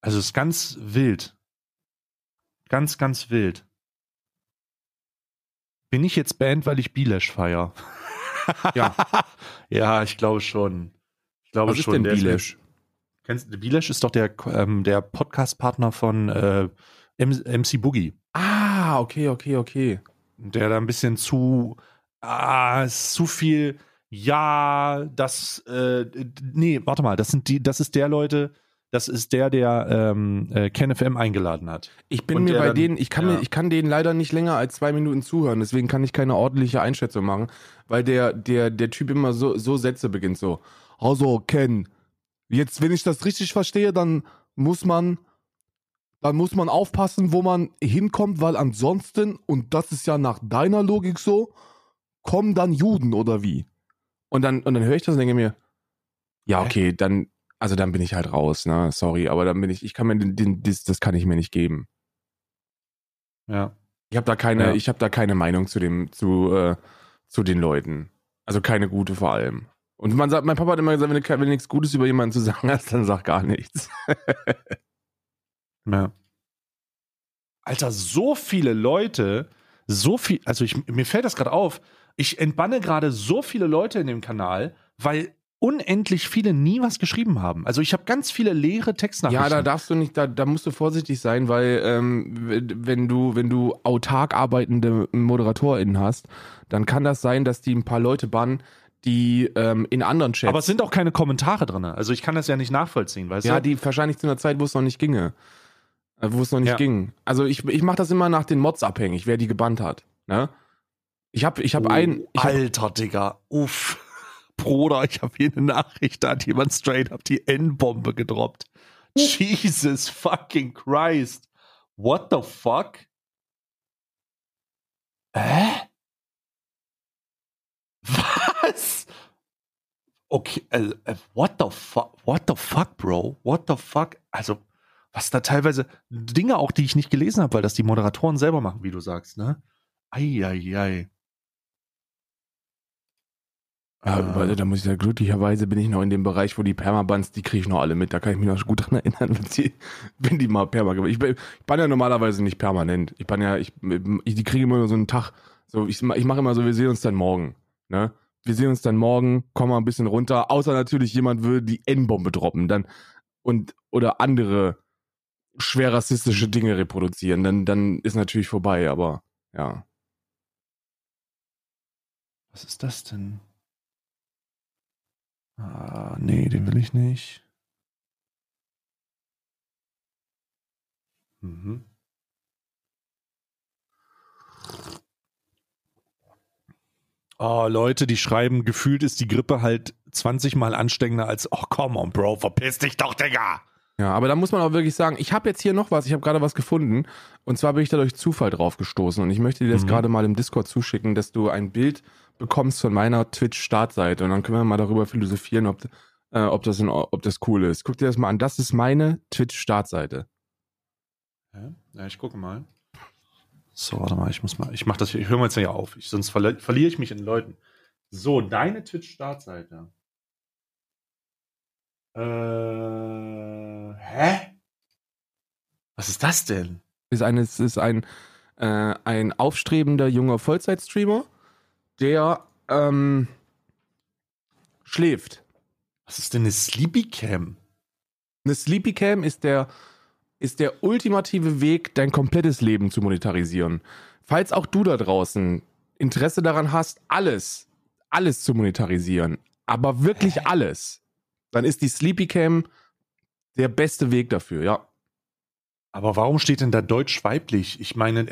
also es ist ganz wild. Ganz, ganz wild. Bin ich jetzt Band, weil ich Bilesch feier? [LAUGHS] Ja. [LAUGHS] ja, ich glaube schon. Ich glaube Was ist schon. denn Der Bilesch? Kennst du, Bilesch ist doch der, ähm, der Podcast-Partner von äh, MC Boogie. Ah, okay, okay, okay. Der da ein bisschen zu, ah, ist zu viel, ja, das, äh, nee, warte mal, das sind die, das ist der Leute, das ist der, der ähm, äh, KenFM eingeladen hat. Ich bin Und mir bei dann- denen, ich kann, ja. mir, ich kann denen leider nicht länger als zwei Minuten zuhören, deswegen kann ich keine ordentliche Einschätzung machen, weil der, der, der Typ immer so, so Sätze beginnt, so, also Ken, jetzt, wenn ich das richtig verstehe, dann muss man, dann muss man aufpassen, wo man hinkommt, weil ansonsten, und das ist ja nach deiner Logik so, kommen dann Juden oder wie? Und dann, und dann höre ich das und denke mir, ja, okay, dann, also dann bin ich halt raus, ne, sorry, aber dann bin ich, ich kann mir den, den das, das kann ich mir nicht geben. Ja. Ich habe da keine, Ja. ich habe da keine Meinung zu dem, zu, äh, zu den Leuten. Also keine gute vor allem. Und man sagt, mein Papa hat immer gesagt, wenn du, wenn du nichts Gutes über jemanden zu sagen hast, dann sag gar nichts. Ja. Alter, so viele Leute, so viel, also ich, mir fällt das gerade auf, ich entbanne gerade so viele Leute in dem Kanal, weil unendlich viele nie was geschrieben haben. Also ich habe ganz viele leere Textnachrichten. Ja, da darfst du nicht, da, da musst du vorsichtig sein, weil ähm, wenn du, wenn du autark arbeitende ModeratorInnen hast, dann kann das sein, dass die ein paar Leute bannen, die ähm, in anderen Chats. Aber es sind auch keine Kommentare drin. Also ich kann das ja nicht nachvollziehen, weißt ja, du? die wahrscheinlich zu einer Zeit, wo es noch nicht ginge. Äh, Wo es noch nicht Ja. ging. Also ich, ich mache das immer nach den Mods abhängig, wer die gebannt hat. Ne? Ich habe ich hab Oh, ein. Ich hab, Alter, Digga. Uff. Bruder, ich habe hier eine Nachricht, da hat jemand straight up die N-Bombe gedroppt. Jesus fucking Christ. What the fuck? Hä? Was? Okay, äh, what the fuck? What the fuck, Bro? What the fuck? Also, was da teilweise Dinge auch, die ich nicht gelesen habe, weil das die Moderatoren selber machen, wie du sagst, ne? Eieiei. Ja, Äh, warte, da muss ich sagen, glücklicherweise bin ich noch in dem Bereich, wo die Permabans, die kriege ich noch alle mit. Da kann ich mich noch gut dran [LAUGHS] erinnern, wenn die, wenn die mal Perma gemacht ich, bin- ich bin ja normalerweise nicht permanent. Ich bin ja, ich, ich die kriege immer nur so einen Tag. So, ich, ich mache immer so, wir sehen uns dann morgen. Ne? Wir sehen uns dann morgen, kommen mal ein bisschen runter, außer natürlich jemand würde die N-Bombe droppen, dann und oder andere schwer rassistische Dinge reproduzieren, dann, dann ist natürlich vorbei, aber ja. Was ist das denn? Ah, nee, den will ich nicht. Mhm. Oh, Leute, die schreiben, gefühlt ist die Grippe halt 20 Mal ansteckender als, oh, come on, Bro, verpiss dich doch, Digga. Ja, aber da muss man auch wirklich sagen, ich habe jetzt hier noch was, ich habe gerade was gefunden. Und zwar bin ich da durch Zufall drauf gestoßen. Und ich möchte dir das Mhm. gerade mal im Discord zuschicken, dass du ein Bild bekommst von meiner Twitch-Startseite. Und dann können wir mal darüber philosophieren, ob, äh, ob, das in, ob das cool ist. Guck dir das mal an. Das ist meine Twitch-Startseite. Ja, ja, ich gucke mal. So, warte mal, ich muss mal, ich mach das, ich höre mal jetzt ja auf, ich, sonst verli verliere ich mich in Leuten. So, deine Twitch-Startseite. Äh, hä? Was ist das denn? Ist ein, es ist ein, äh, ein aufstrebender junger Vollzeitstreamer, der ähm, schläft. Was ist denn eine Sleepy Cam? Eine Sleepy Cam ist der, ist der ultimative Weg, dein komplettes Leben zu monetarisieren. Falls auch du da draußen Interesse daran hast, alles, alles zu monetarisieren, aber wirklich alles, dann ist die Sleepy Cam der beste Weg dafür, ja. Aber warum steht denn da deutsch weiblich? Ich meine,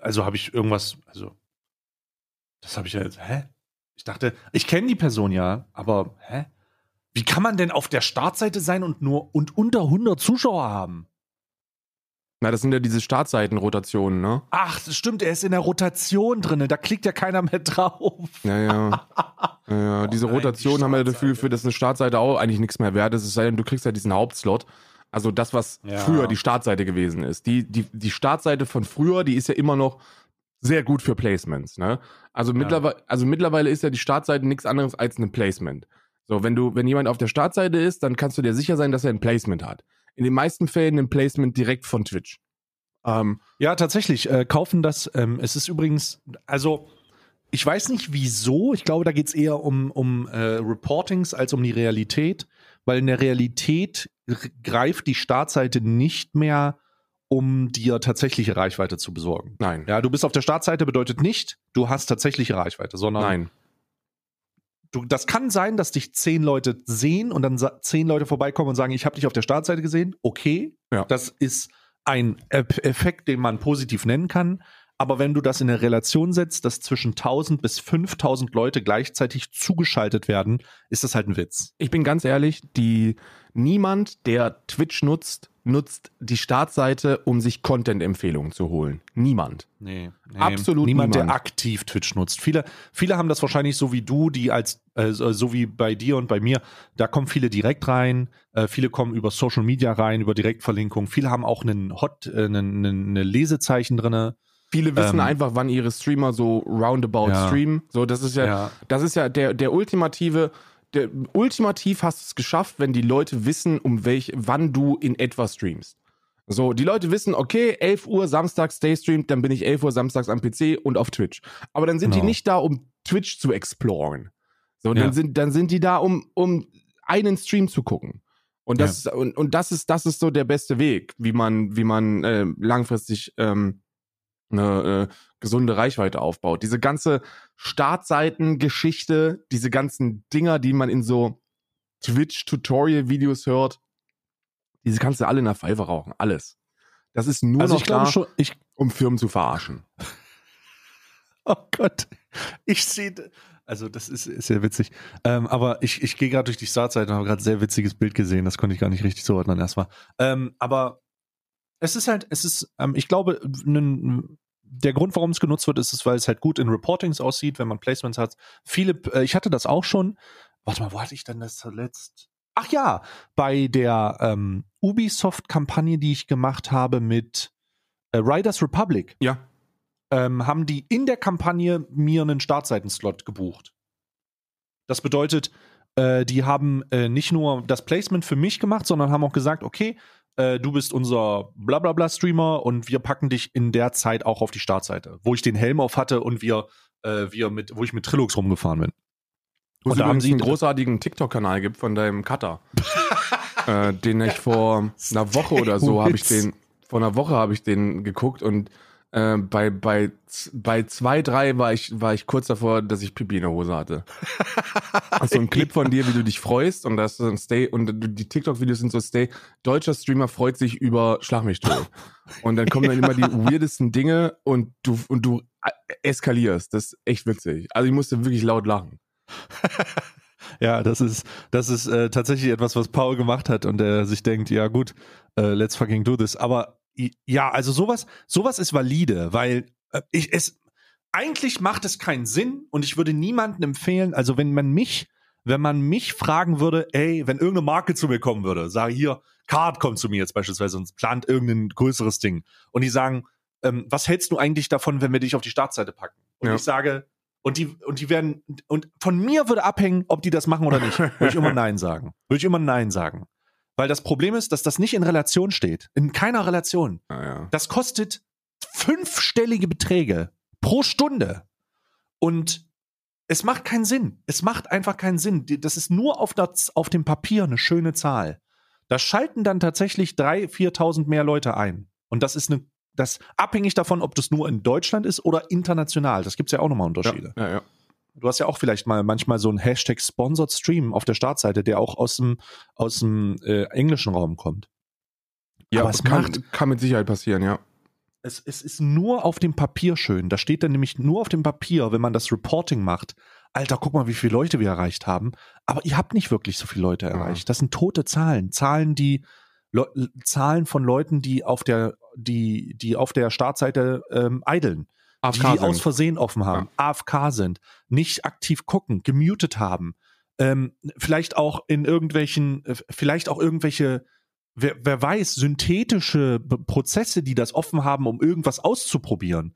also habe ich irgendwas, also, das habe ich ja jetzt, hä? Ich dachte, ich kenne die Person ja, aber, hä? Wie kann man denn auf der Startseite sein und nur und unter 100 Zuschauer haben? Na, das sind ja diese Startseitenrotationen, ne? Ach, das stimmt, er ist in der Rotation drin, da klickt ja keiner mehr [LAUGHS] drauf. Ja, ja. ja, ja. Diese Oh nein, Rotation die haben wir dafür, für dass eine Startseite auch eigentlich nichts mehr wert ist. Es sei denn, du kriegst ja diesen Hauptslot. Also das, was Ja. früher die Startseite gewesen ist. Die, die, die Startseite von früher, die ist ja immer noch sehr gut für Placements. Ne? Also, mittlerweile, also mittlerweile ist ja die Startseite nichts anderes als ein Placement. So, wenn du, wenn jemand auf der Startseite ist, dann kannst du dir sicher sein, dass er ein Placement hat. In den meisten Fällen ein Placement direkt von Twitch. Ähm, Ja, tatsächlich, äh, kaufen das. Ähm, es ist übrigens, also ich weiß nicht wieso, ich glaube, da geht es eher um, um äh, Reportings als um die Realität, weil in der Realität greift die Startseite nicht mehr, um dir tatsächliche Reichweite zu besorgen. nein. Ja, du bist auf der Startseite bedeutet nicht, du hast tatsächliche Reichweite, sondern Nein. du, das kann sein, dass dich zehn Leute sehen und dann zehn Leute vorbeikommen und sagen, ich habe dich auf der Startseite gesehen. Okay, Ja. das ist ein Effekt, den man positiv nennen kann. Aber wenn du das in eine Relation setzt, dass zwischen 1000 bis 5000 Leute gleichzeitig zugeschaltet werden, ist das halt ein Witz. Ich bin ganz ehrlich, die niemand, der Twitch nutzt, nutzt die Startseite, um sich Content-Empfehlungen zu holen. Niemand. Nee, Absolut niemand, der niemand. aktiv Twitch nutzt. Viele, viele haben das wahrscheinlich so wie du, die als äh, so so wie bei dir und bei mir. Da kommen viele direkt rein. Äh, viele kommen über Social Media rein, über Direktverlinkung. Viele haben auch einen Hot, äh, einen, einen, eine Lesezeichen drinne. Viele wissen Ähm, einfach, wann ihre Streamer so roundabout Ja. streamen. So, das ist ja, Ja. das ist ja der, der ultimative, der ultimativ hast du es geschafft, wenn die Leute wissen, um welch, wann du in etwa streamst. So, die Leute wissen, okay, 11 Uhr samstags Daystream, dann bin ich 11 Uhr samstags am PC und auf Twitch. Aber dann sind die Genau. nicht da, um Twitch zu exploren. So, Ja. dann sind, dann sind die da, um, um einen Stream zu gucken. Und das, und, und das ist, das ist so der beste Weg, wie man, wie man äh, langfristig ähm, eine äh, gesunde Reichweite aufbaut. Diese ganze Startseiten-Geschichte, diese ganzen Dinger, die man in so Twitch-Tutorial-Videos hört, diese kannst du alle in der Pfeife rauchen. Alles. Das ist nur Also noch da, schon, ich, um Firmen zu verarschen. [LAUGHS] oh Gott, ich sehe, also das ist, ist sehr witzig. Ähm, aber ich, ich gehe gerade durch die Startseite und habe gerade ein sehr witziges Bild gesehen. Das konnte ich gar nicht richtig zuordnen erstmal. Ähm, aber es ist halt, es ist, ähm, ich glaube, der Grund, warum es genutzt wird, ist es, weil es halt gut in Reportings aussieht, wenn man Placements hat. Viele, äh, ich hatte das auch schon. Warte mal, wo hatte ich denn das zuletzt? Ach ja, bei der ähm, Ubisoft-Kampagne, die ich gemacht habe mit äh, Riders Republic, Ja. ähm, haben die in der Kampagne mir einen Startseitenslot gebucht. Das bedeutet, äh, die haben äh, nicht nur das Placement für mich gemacht, sondern haben auch gesagt, okay, äh, du bist unser Blablabla-Streamer und wir packen dich in der Zeit auch auf die Startseite, wo ich den Helm auf hatte und wir, äh, wir mit, wo ich mit Trilux rumgefahren bin. Wo Und da haben sie- einen großartigen TikTok-Kanal gibt von deinem Cutter. [LAUGHS] äh, den ich vor [LAUGHS] einer Woche oder so habe ich den, vor einer Woche habe ich den geguckt und äh, bei, bei, bei zwei, drei war ich, war ich kurz davor, dass ich Pipi in der Hose hatte. [LAUGHS] Also ein Clip von dir, wie du dich freust und das ist ein Stay und die TikTok-Videos sind so Stay, deutscher Streamer freut sich über Schlag mich tot. Und dann kommen dann [LAUGHS] immer die weirdesten Dinge und du, und du äh, eskalierst. Das ist echt witzig. Also ich musste wirklich laut lachen. [LAUGHS] Ja, das ist, das ist äh, tatsächlich etwas, was Paul gemacht hat und der sich denkt, ja gut, äh, let's fucking do this. Aber ja, also sowas, sowas ist valide, weil äh, ich es eigentlich macht es keinen Sinn und ich würde niemandem empfehlen, also wenn man mich, wenn man mich fragen würde, ey, wenn irgendeine Marke zu mir kommen würde, sage hier, Card kommt zu mir jetzt beispielsweise und plant irgendein größeres Ding und die sagen, ähm, was hältst du eigentlich davon, wenn wir dich auf die Startseite packen? Und Ja. ich sage, und die, und die werden, und von mir würde abhängen, ob die das machen oder nicht. [LAUGHS] Würde ich immer Nein sagen. Würde ich immer Nein sagen. Weil das Problem ist, dass das nicht in Relation steht. In keiner Relation. Naja. Das kostet fünfstellige Beträge pro Stunde. Und es macht keinen Sinn. Es macht einfach keinen Sinn. Das ist nur auf, das, auf dem Papier eine schöne Zahl. Da schalten dann tatsächlich 3.000, 4.000 mehr Leute ein. Und das ist eine, das abhängig davon, ob das nur in Deutschland ist oder international. Das gibt es ja auch nochmal Unterschiede. Ja, ja. Du hast ja auch vielleicht mal manchmal so einen Hashtag Sponsored Stream auf der Startseite, der auch aus dem, aus dem äh, englischen Raum kommt. Ja, Aber es kann, macht- kann mit Sicherheit passieren, ja. Es, es ist nur auf dem Papier schön. Da steht dann nämlich nur auf dem Papier, wenn man das Reporting macht. Alter, guck mal, wie viele Leute wir erreicht haben. Aber ihr habt nicht wirklich so viele Leute Ja. erreicht. Das sind tote Zahlen. Zahlen, die Le Zahlen von Leuten, die auf der, die, die auf der Startseite ähm, idlen. die, die aus Versehen offen haben, AFK sind, nicht aktiv gucken, gemutet haben, ähm, vielleicht auch in irgendwelchen, äh, vielleicht auch irgendwelche, wer, wer weiß, synthetische Prozesse, die das offen haben, um irgendwas auszuprobieren.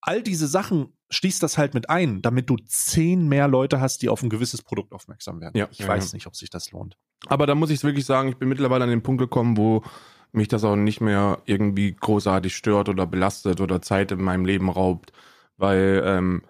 All diese Sachen schließt das halt mit ein, damit du zehn mehr Leute hast, die auf ein gewisses Produkt aufmerksam werden. Ja, ich ja, weiß ja. nicht, ob sich das lohnt. Aber da muss ich wirklich sagen, ich bin mittlerweile an den Punkt gekommen, wo mich das auch nicht mehr irgendwie großartig stört oder belastet oder Zeit in meinem Leben raubt, weil ähm,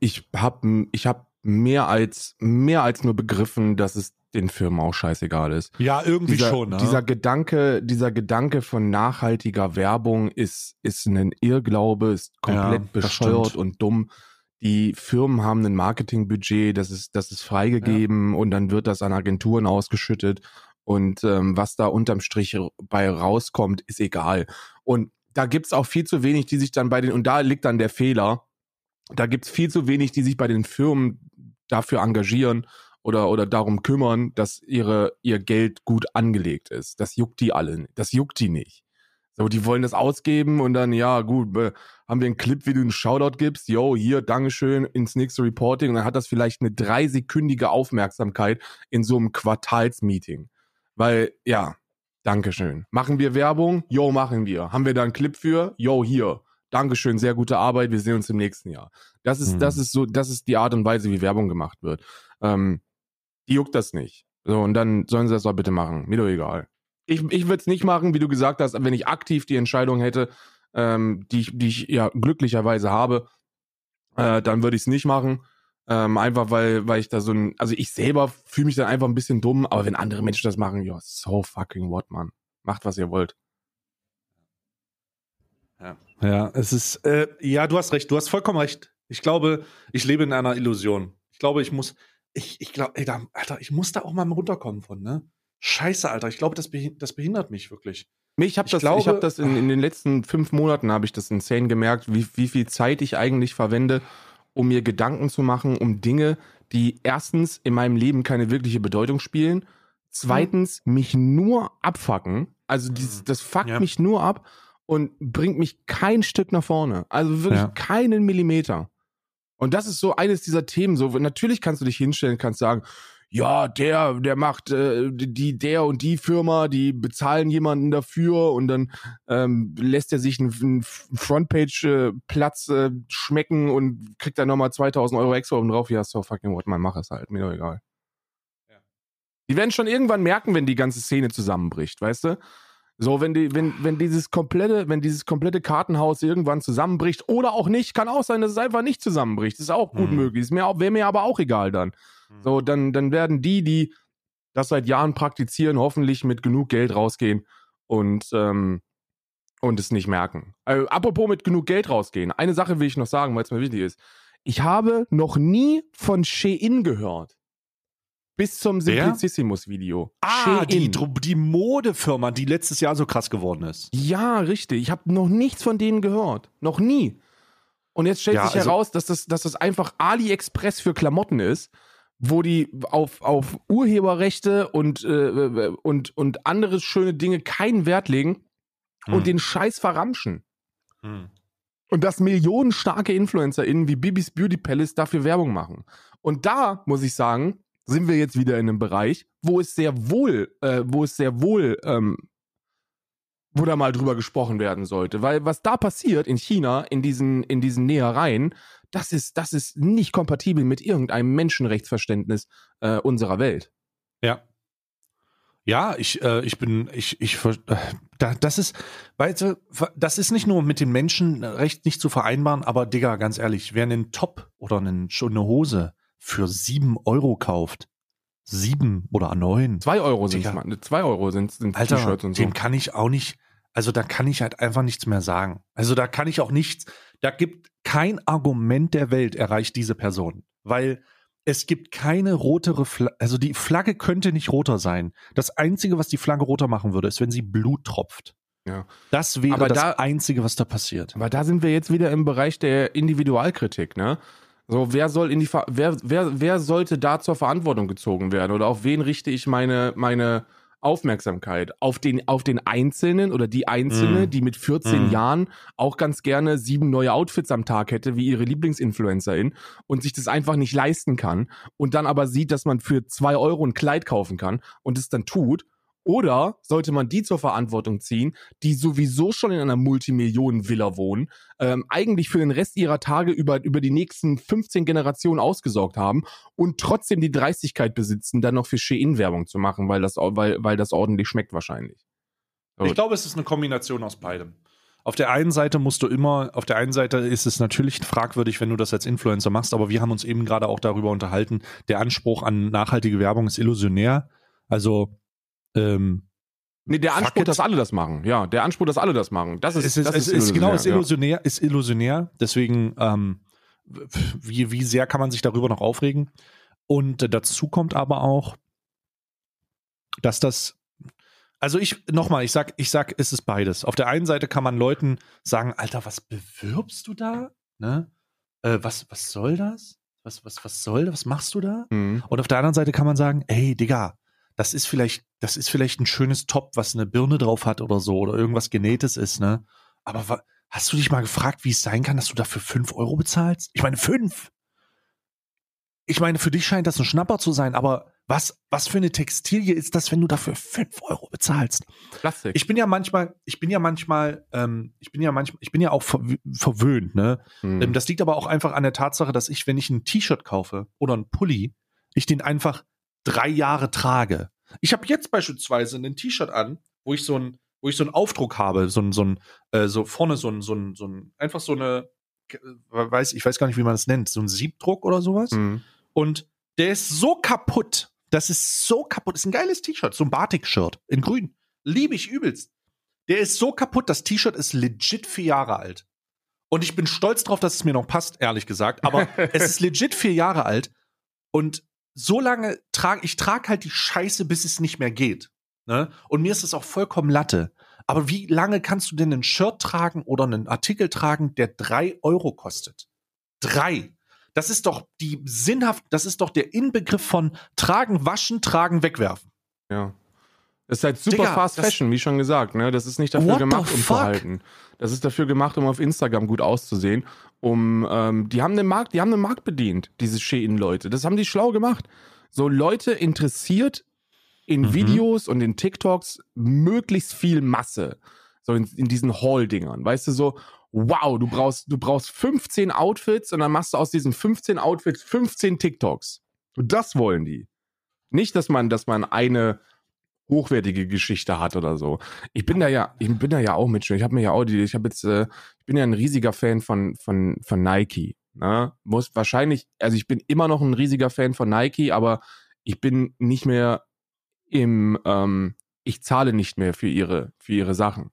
ich habe ich hab mehr als mehr als nur begriffen, dass es den Firmen auch scheißegal ist. Ja, irgendwie dieser, schon. Ne? dieser Gedanke, dieser Gedanke von nachhaltiger Werbung ist, ist ein Irrglaube, ist komplett Ja, bescheuert und dumm. Die Firmen haben ein Marketingbudget, das ist, das ist freigegeben und dann wird das an Agenturen ausgeschüttet. Und ähm, was da unterm Strich bei rauskommt, ist egal. Und da gibt's auch viel zu wenig, die sich dann bei den, und da liegt dann der Fehler, da gibt's viel zu wenig, die sich bei den Firmen dafür engagieren oder, oder darum kümmern, dass ihre, ihr Geld gut angelegt ist. Das juckt die alle, das juckt die nicht. So, die wollen das ausgeben und dann, ja, gut, äh, haben wir einen Clip, wie du einen Shoutout gibst, yo, hier, Dankeschön, ins nächste Reporting und dann hat das vielleicht eine dreisekündige Aufmerksamkeit in so einem Quartalsmeeting. Weil, ja, Dankeschön. Machen wir Werbung? Yo, machen wir. Haben wir da einen Clip für? Yo, hier. Dankeschön, sehr gute Arbeit, wir sehen uns im nächsten Jahr. Das ist, Mhm. das ist so, das ist die Art und Weise, wie Werbung gemacht wird. Ähm, die juckt das nicht. So, und dann sollen sie das doch bitte machen. Mir doch egal. Ich, ich würde es nicht machen, wie du gesagt hast, wenn ich aktiv die Entscheidung hätte, ähm, die, ich, die ich ja glücklicherweise habe, äh, dann würde ich es nicht machen. Ähm, einfach weil, weil ich da so ein, also ich selber fühle mich dann einfach ein bisschen dumm, aber wenn andere Menschen das machen, ja, so fucking what, man. Macht, was ihr wollt. Ja, es ist, äh, ja, du hast recht, du hast vollkommen recht. Ich glaube, ich lebe in einer Illusion. Ich glaube, ich muss, ich, ich glaube, ey, da, Alter, ich muss da auch mal runterkommen von, ne? Scheiße, Alter, ich glaube, das, behin das behindert mich wirklich. Ich habe Ich das, glaube- ich hab das in, in den letzten fünf Monaten habe ich das insane gemerkt, wie, wie viel Zeit ich eigentlich verwende, um mir Gedanken zu machen, um Dinge, die erstens in meinem Leben keine wirkliche Bedeutung spielen, zweitens mich nur abfacken. Also dieses, das fuckt Ja. mich nur ab und bringt mich kein Stück nach vorne. Also wirklich Ja. keinen Millimeter. Und das ist so eines dieser Themen. So, natürlich kannst du dich hinstellen, kannst sagen, ja, der, der macht äh, die, der und die Firma, die bezahlen jemanden dafür und dann ähm, lässt er sich einen, einen Frontpage-Platz äh, schmecken und kriegt dann nochmal 2000 Euro extra oben drauf. Ja, so fucking what, man, mach es halt, mir doch egal. Ja. Die werden schon irgendwann merken, wenn die ganze Szene zusammenbricht, weißt du? So, wenn die, wenn, wenn dieses komplette, wenn dieses komplette Kartenhaus irgendwann zusammenbricht oder auch nicht, kann auch sein, dass es einfach nicht zusammenbricht. ist auch gut Mhm. möglich. Ist mir auch, wäre mir aber auch egal dann. So, dann, dann werden die, die das seit Jahren praktizieren, hoffentlich mit genug Geld rausgehen und, ähm, und es nicht merken. Äh, apropos mit genug Geld rausgehen. Eine Sache will ich noch sagen, weil es mir wichtig ist. Ich habe noch nie von Shein gehört. Bis zum? Simplicissimus-Video. Ah, die, die Modefirma, die letztes Jahr so krass geworden ist. Ja, richtig. Ich habe noch nichts von denen gehört. Noch nie. Und jetzt stellt Ja, sich also- heraus, dass das, dass das einfach AliExpress für Klamotten ist, wo die auf, auf Urheberrechte und, äh, und, und andere schöne Dinge keinen Wert legen Hm. und den Scheiß verramschen. Hm. Und dass millionenstarke InfluencerInnen wie Bibis Beauty Palace dafür Werbung machen. Und da, muss ich sagen, sind wir jetzt wieder in einem Bereich, wo es sehr wohl, äh, wo es sehr wohl, ähm, wo da mal drüber gesprochen werden sollte. Weil was da passiert in China, in diesen, in diesen Nähereien, das ist, das ist nicht kompatibel mit irgendeinem Menschenrechtsverständnis äh, unserer Welt. Ja. Ja, ich, äh, ich bin, ich, ich, äh, da, das ist, weißt du, das ist nicht nur mit dem Menschenrecht nicht zu vereinbaren, aber Digga, ganz ehrlich, wer einen Top oder einen, eine Hose für sieben Euro kauft, sieben oder neun, Zwei Euro sind Digga. mal, zwei Euro sind, T-Shirts und so. dem kann ich auch nicht, also da kann ich halt einfach nichts mehr sagen. Also da kann ich auch nichts, da gibt kein Argument der Welt erreicht diese Person, weil es gibt keine rotere Flagge, also die Flagge könnte nicht roter sein. Das Einzige, was die Flagge roter machen würde, ist, wenn sie Blut tropft. Ja. Das wäre Aber das da- Einzige, was da passiert. Aber da sind wir jetzt wieder im Bereich der Individualkritik, ne? So, wer soll in die Ver wer, wer, wer sollte da zur Verantwortung gezogen werden? Oder auf wen richte ich meine, meine Aufmerksamkeit? Auf den, auf den Einzelnen oder die Einzelne, Mm. die mit 14 Mm. Jahren auch ganz gerne sieben neue Outfits am Tag hätte, wie ihre Lieblingsinfluencerin und sich das einfach nicht leisten kann und dann aber sieht, dass man für zwei Euro ein Kleid kaufen kann und es dann tut. Oder sollte man die zur Verantwortung ziehen, die sowieso schon in einer Multimillionen-Villa wohnen, ähm, eigentlich für den Rest ihrer Tage über, über die nächsten 15 Generationen ausgesorgt haben und trotzdem die Dreistigkeit besitzen, dann noch für Shein-Werbung zu machen, weil das, weil, weil das ordentlich schmeckt wahrscheinlich. So. Ich glaube, es ist eine Kombination aus beidem. Auf der einen Seite musst du immer, auf der einen Seite ist es natürlich fragwürdig, wenn du das als Influencer machst, aber wir haben uns eben gerade auch darüber unterhalten, der Anspruch an nachhaltige Werbung ist illusionär. Also, ähm, Nee, der Anspruch, dass alle das machen. Ja, der Anspruch, dass alle das machen. Das ist, es ist, das es ist genau, ist ja. illusionär, ist illusionär. Deswegen, ähm, wie, wie sehr kann man sich darüber noch aufregen? Und äh, dazu kommt aber auch, dass das, also ich, nochmal, ich sag, ich sag, es ist beides. Auf der einen Seite kann man Leuten sagen, Alter, was bewirbst du da? Ne? Äh, was, was soll das? Was, was, was soll, was machst du da? Mhm. Und auf der anderen Seite kann man sagen, ey, Digga, das ist vielleicht, das ist vielleicht ein schönes Top, was eine Birne drauf hat oder so, oder irgendwas Genähtes ist, ne? Aber hast du dich mal gefragt, wie es sein kann, dass du dafür fünf Euro bezahlst? Ich meine, fünf! Ich meine, für dich scheint das ein Schnapper zu sein, aber Was, was für eine Textilie ist das, wenn du dafür 5 Euro bezahlst? Plastik. Ich bin ja manchmal, ich bin ja manchmal, ähm, ich bin ja manchmal, ich bin ja auch verw- verwöhnt, ne? Hm. Ähm, das liegt aber auch einfach an der Tatsache, dass ich, wenn ich ein T-Shirt kaufe oder ein Pulli, ich den einfach drei Jahre trage. Ich habe jetzt beispielsweise ein T-Shirt an, wo ich so ein, wo ich so einen Aufdruck habe, so ein, so ein, äh, so vorne so ein, so ein, so ein, einfach so eine, äh, weiß, ich weiß gar nicht, wie man das nennt, so ein Siebdruck oder sowas. Hm. Und der ist so kaputt. Das ist so kaputt. Das ist ein geiles T-Shirt, so ein Batik-Shirt in grün. Liebe ich übelst. Der ist so kaputt, das T-Shirt ist legit vier Jahre alt. Und ich bin stolz drauf, dass es mir noch passt, ehrlich gesagt. Aber [LAUGHS] es ist legit vier Jahre alt. Und so lange trage ich trage halt die Scheiße, bis es nicht mehr geht. Ne? Und mir ist es auch vollkommen Latte. Aber wie lange kannst du denn ein Shirt tragen oder einen Artikel tragen, der drei Euro kostet? Drei. Das ist doch die sinnhaft, das ist doch der Inbegriff von tragen, waschen, tragen, wegwerfen. Ja. Das ist halt super Digga, Fast Fashion, wie schon gesagt. Ne? Das ist nicht dafür gemacht, um zu halten. Das ist dafür gemacht, um auf Instagram gut auszusehen. Um, ähm, die haben den Markt, die haben den Markt bedient, diese Shein-Leute. Das haben die schlau gemacht. So Leute interessiert in Mhm. Videos und in TikToks möglichst viel Masse. So in, in diesen Haul-Dingern. Weißt du, so, wow, du brauchst, du brauchst 15 Outfits und dann machst du aus diesen 15 Outfits 15 TikToks. Und das wollen die. Nicht, dass man, dass man eine hochwertige Geschichte hat oder so. Ich bin da ja, ich bin da ja auch mit schon. Ich habe mir ja auch die, ich habe jetzt, äh, ich bin ja ein riesiger Fan von von von Nike. Ne? Muss wahrscheinlich, also ich bin immer noch ein riesiger Fan von Nike, aber ich bin nicht mehr im, ähm, ich zahle nicht mehr für ihre für ihre Sachen,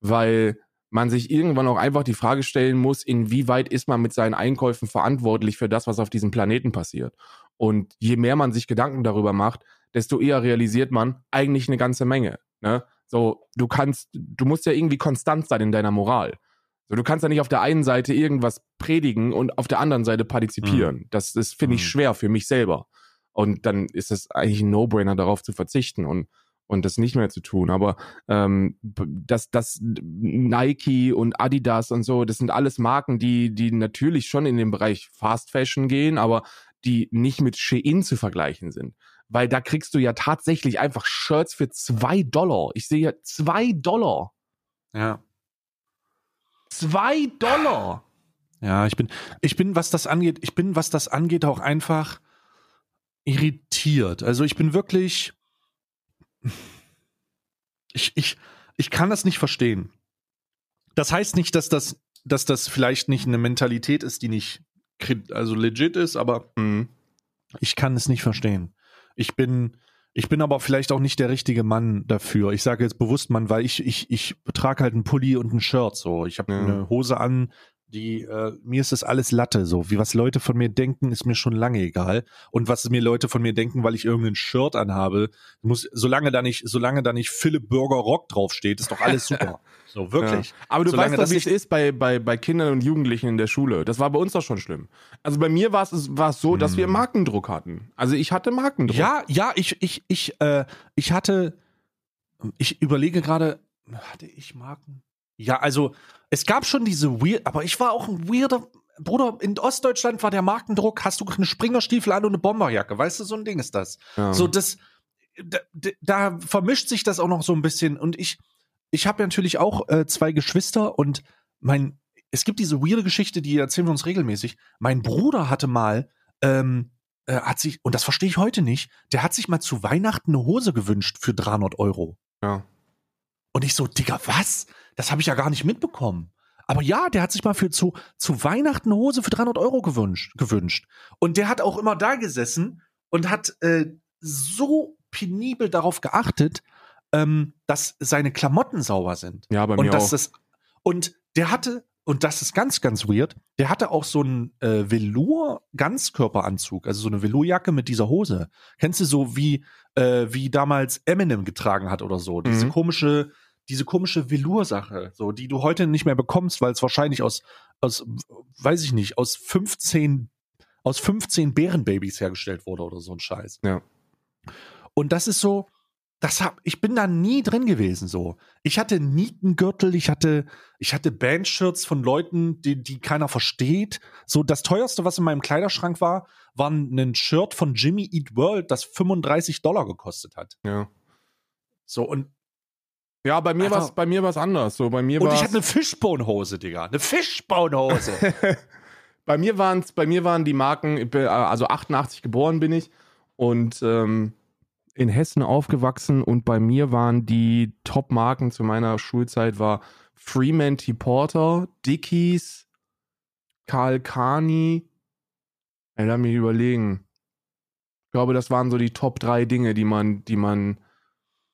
weil man sich irgendwann auch einfach die Frage stellen muss, inwieweit ist man mit seinen Einkäufen verantwortlich für das, was auf diesem Planeten passiert. Und je mehr man sich Gedanken darüber macht, desto eher realisiert man eigentlich eine ganze Menge. Ne? So, du kannst, du musst ja irgendwie konstant sein in deiner Moral. So, du kannst ja nicht auf der einen Seite irgendwas predigen und auf der anderen Seite partizipieren. Das, das finde ich Mhm. schwer für mich selber. Und dann ist es eigentlich ein No-Brainer, darauf zu verzichten und, und das nicht mehr zu tun. Aber ähm, das, das Nike und Adidas und so, das sind alles Marken, die, die natürlich schon in den Bereich Fast Fashion gehen, aber die nicht mit Shein zu vergleichen sind. Weil da kriegst du ja tatsächlich einfach Shirts für zwei Dollar. Ich sehe ja zwei Dollar. Ja. Zwei Dollar. Ja, ich bin, ich bin, was das angeht, ich bin, was das angeht, auch einfach irritiert. Also ich bin wirklich, ich, ich, ich kann das nicht verstehen. Das heißt nicht, dass das, dass das vielleicht nicht eine Mentalität ist, die nicht, also legit ist, aber Mhm. ich kann es nicht verstehen. Ich bin, ich bin aber vielleicht auch nicht der richtige Mann dafür. Ich sage jetzt bewusst Mann, weil ich, ich, ich trage halt ein Pulli und ein Shirt so. Ich habe Ja. eine Hose an, die, äh, mir ist das alles Latte so. Wie was Leute von mir denken, ist mir schon lange egal. Und was mir Leute von mir denken, weil ich irgendein Shirt anhabe, muss, solange da nicht, solange da nicht Philipp Burger Rock draufsteht, ist doch alles super. [LAUGHS] so, wirklich. Ja. Aber du Solange weißt doch, wie es ist bei, bei, bei Kindern und Jugendlichen in der Schule. Das war bei uns doch schon schlimm. Also bei mir war es, war es so, dass wir Hm. Markendruck hatten. Also ich hatte Markendruck. Ja, ja, ich, ich, ich, äh, ich hatte, ich überlege gerade, hatte ich Marken? Ja, also es gab schon diese weird, aber ich war auch ein weirder, Bruder, in Ostdeutschland war der Markendruck, hast du eine Springerstiefel an und eine Bomberjacke, weißt du, so ein Ding ist das. Ja. So, das, da, da vermischt sich das auch noch so ein bisschen und ich, ich habe natürlich auch äh, zwei Geschwister und mein, es gibt diese weirde Geschichte, die erzählen wir uns regelmäßig. Mein Bruder hatte mal, ähm, äh, hat sich, und das verstehe ich heute nicht, der hat sich mal zu Weihnachten eine Hose gewünscht für 300 Euro. Ja. Und ich so, Digga, was? Das habe ich ja gar nicht mitbekommen. Aber ja, der hat sich mal für zu, zu Weihnachten Hose für 300 Euro gewünscht, gewünscht. Und der hat auch immer da gesessen und hat äh, so penibel darauf geachtet, ähm, dass seine Klamotten sauber sind. Ja, bei und mir dass auch. das und der hatte und das ist ganz ganz weird. Der hatte auch so einen äh, Velour Ganzkörperanzug, also so eine Velourjacke mit dieser Hose. Kennst du so wie äh, wie damals Eminem getragen hat oder so? Diese Mhm. komische diese komische Velour-Sache, so die du heute nicht mehr bekommst, weil es wahrscheinlich aus aus weiß ich nicht aus 15 aus 15 Bärenbabys hergestellt wurde oder so ein Scheiß. Ja. Und das ist so, das hab, ich bin da nie drin gewesen so. Ich hatte Nietengürtel, ich hatte, ich hatte Bandshirts von Leuten, die, die keiner versteht. So, das teuerste, was in meinem Kleiderschrank war, war ein Shirt von Jimmy Eat World, das 35 Dollar gekostet hat. Ja. So, und, Ja, bei mir war's bei mir war's anders. So, bei mir und ich hatte eine Fishbone-Hose, Digga. Eine Fishbone-Hose. [LAUGHS] Bei mir waren's, bei mir waren die Marken, also 88 geboren bin ich und ähm, in Hessen aufgewachsen und bei mir waren die Top-Marken zu meiner Schulzeit war Freeman T. Porter, Dickies, Karl Kani. Ey, lass mich überlegen. Ich glaube, das waren so die Top drei Dinge, die man, die man,